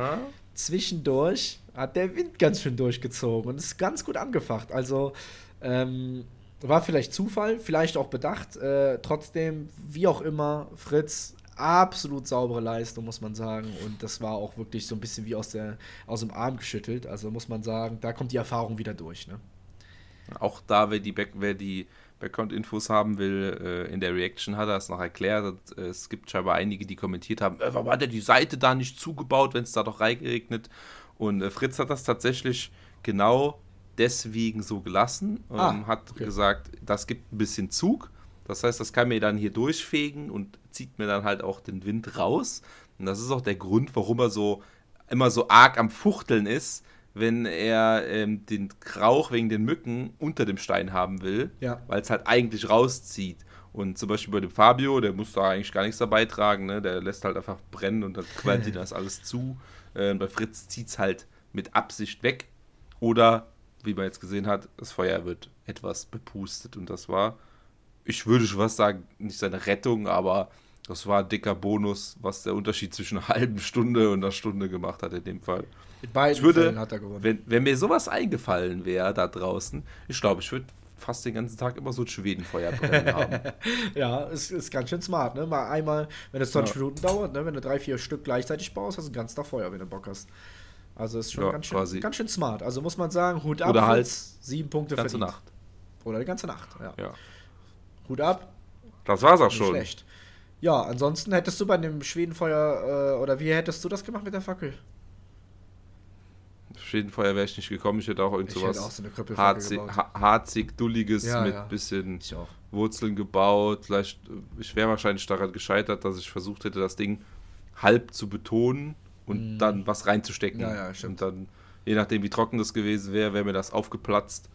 zwischendurch hat der Wind ganz schön durchgezogen und ist ganz gut angefacht. Also ähm, war vielleicht Zufall, vielleicht auch bedacht. Äh, trotzdem, wie auch immer, Fritz absolut saubere Leistung, muss man sagen. Und das war auch wirklich so ein bisschen wie aus, der, aus dem Arm geschüttelt. Also muss man sagen, da kommt die Erfahrung wieder durch. Ne? Auch da, wer die, Back wer die Background-Infos haben will, äh, in der Reaction hat er es noch erklärt. Es gibt scheinbar einige, die kommentiert haben, äh, warum hat er die Seite da nicht zugebaut, wenn es da doch reingeregnet? Und äh, Fritz hat das tatsächlich genau deswegen so gelassen. und ah, hat okay. gesagt, das gibt ein bisschen Zug. Das heißt, das kann mir dann hier durchfegen und zieht mir dann halt auch den Wind raus. Und das ist auch der Grund, warum er so immer so arg am Fuchteln ist, wenn er ähm, den Rauch wegen den Mücken unter dem Stein haben will, ja. weil es halt eigentlich rauszieht. Und zum Beispiel bei dem Fabio, der muss da eigentlich gar nichts dabei tragen, ne? der lässt halt einfach brennen und dann quält ihn das alles zu. Äh, bei Fritz zieht es halt mit Absicht weg. Oder, wie man jetzt gesehen hat, das Feuer wird etwas bepustet und das war, ich würde schon was sagen, nicht seine Rettung, aber das war ein dicker Bonus, was der Unterschied zwischen einer halben Stunde und einer Stunde gemacht hat in dem Fall. In beiden Ich würde, Fällen hat er gewonnen. wenn, wenn mir sowas eingefallen wäre da draußen, ich glaube, ich würde fast den ganzen Tag immer so ein Schwedenfeuer brennen haben. ja, ist, ist ganz schön smart, ne? Mal einmal, wenn es 20 Ja. Minuten dauert, ne? Wenn du drei, vier Stück gleichzeitig baust, hast du ganz Tag Feuer, wenn du Bock hast. Also ist schon Ja, ganz, schön, quasi. ganz schön smart. Also muss man sagen, Hut ab. Oder halt sieben Punkte Ganze verdient. Nacht. Oder die ganze Nacht, ja. Ja. Hut ab, Das war's auch nicht schon. schlecht. Ja, ansonsten hättest du bei dem Schwedenfeuer, äh, oder wie hättest du das gemacht mit der Fackel? Schwedenfeuer wäre ich nicht gekommen. Ich hätte auch irgend sowas so harzig, dulliges Ja, mit ja. bisschen. Wurzeln gebaut. Vielleicht, äh, ich wäre wahrscheinlich daran gescheitert, dass ich versucht hätte, das Ding halb zu betonen und dann was reinzustecken. Ja, und dann, je nachdem, wie trocken das gewesen wäre, wäre mir das aufgeplatzt.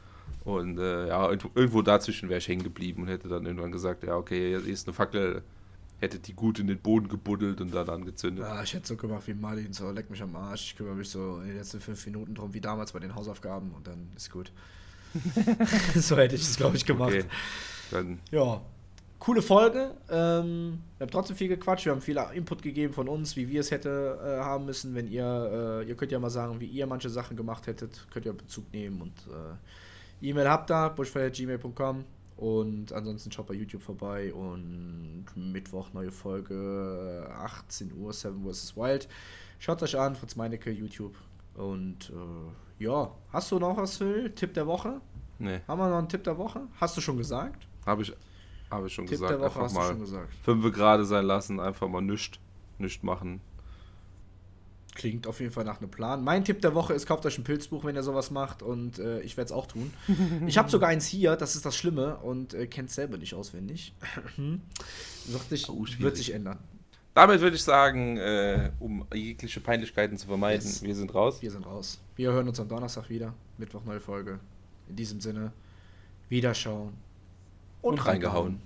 Und äh, ja, irgendwo, irgendwo dazwischen wäre ich hängen geblieben und hätte dann irgendwann gesagt, ja, okay, hier ist eine Fackel, hätte die gut in den Boden gebuddelt und dann angezündet. Ja, ich hätte so gemacht wie Martin, so leck mich am Arsch. Ich kümmere mich so in den letzten fünf Minuten drum, wie damals bei den Hausaufgaben und dann ist gut. so hätte ich es, glaube ich, gemacht. Okay, dann Ja, coole Folge. Ähm, wir haben trotzdem viel gequatscht. Wir haben viel Input gegeben von uns, wie wir es hätte äh, haben müssen. Wenn ihr, äh, ihr könnt ja mal sagen, wie ihr manche Sachen gemacht hättet, könnt ihr Bezug nehmen und äh, E-Mail habt ihr, bushfire.gmail.com und ansonsten schaut bei YouTube vorbei und Mittwoch neue Folge 18 Uhr Seven vs. Wild. Schaut euch an, Fritz Meinecke, YouTube. Und äh, ja, hast du noch was, Phil? Tipp der Woche? nee, Haben wir noch einen Tipp der Woche? Hast du schon gesagt? habe ich, hab ich schon Tipp gesagt. der Woche Einfach hast du mal schon gesagt. fünf gerade sein lassen, einfach mal nischt, nischt machen. Klingt auf jeden Fall nach einem Plan. Mein Tipp der Woche ist, kauft euch ein Pilzbuch, wenn ihr sowas macht und äh, ich werde es auch tun. ich habe sogar eins hier, das ist das Schlimme und äh, kennt selber nicht auswendig. Sagt sich, Oh, wird sich ändern. Damit würde ich sagen, äh, um jegliche Peinlichkeiten zu vermeiden, Yes. wir sind raus. Wir sind raus. Wir hören uns am Donnerstag wieder. Mittwoch neue Folge. In diesem Sinne, Wiederschauen Und reingehauen.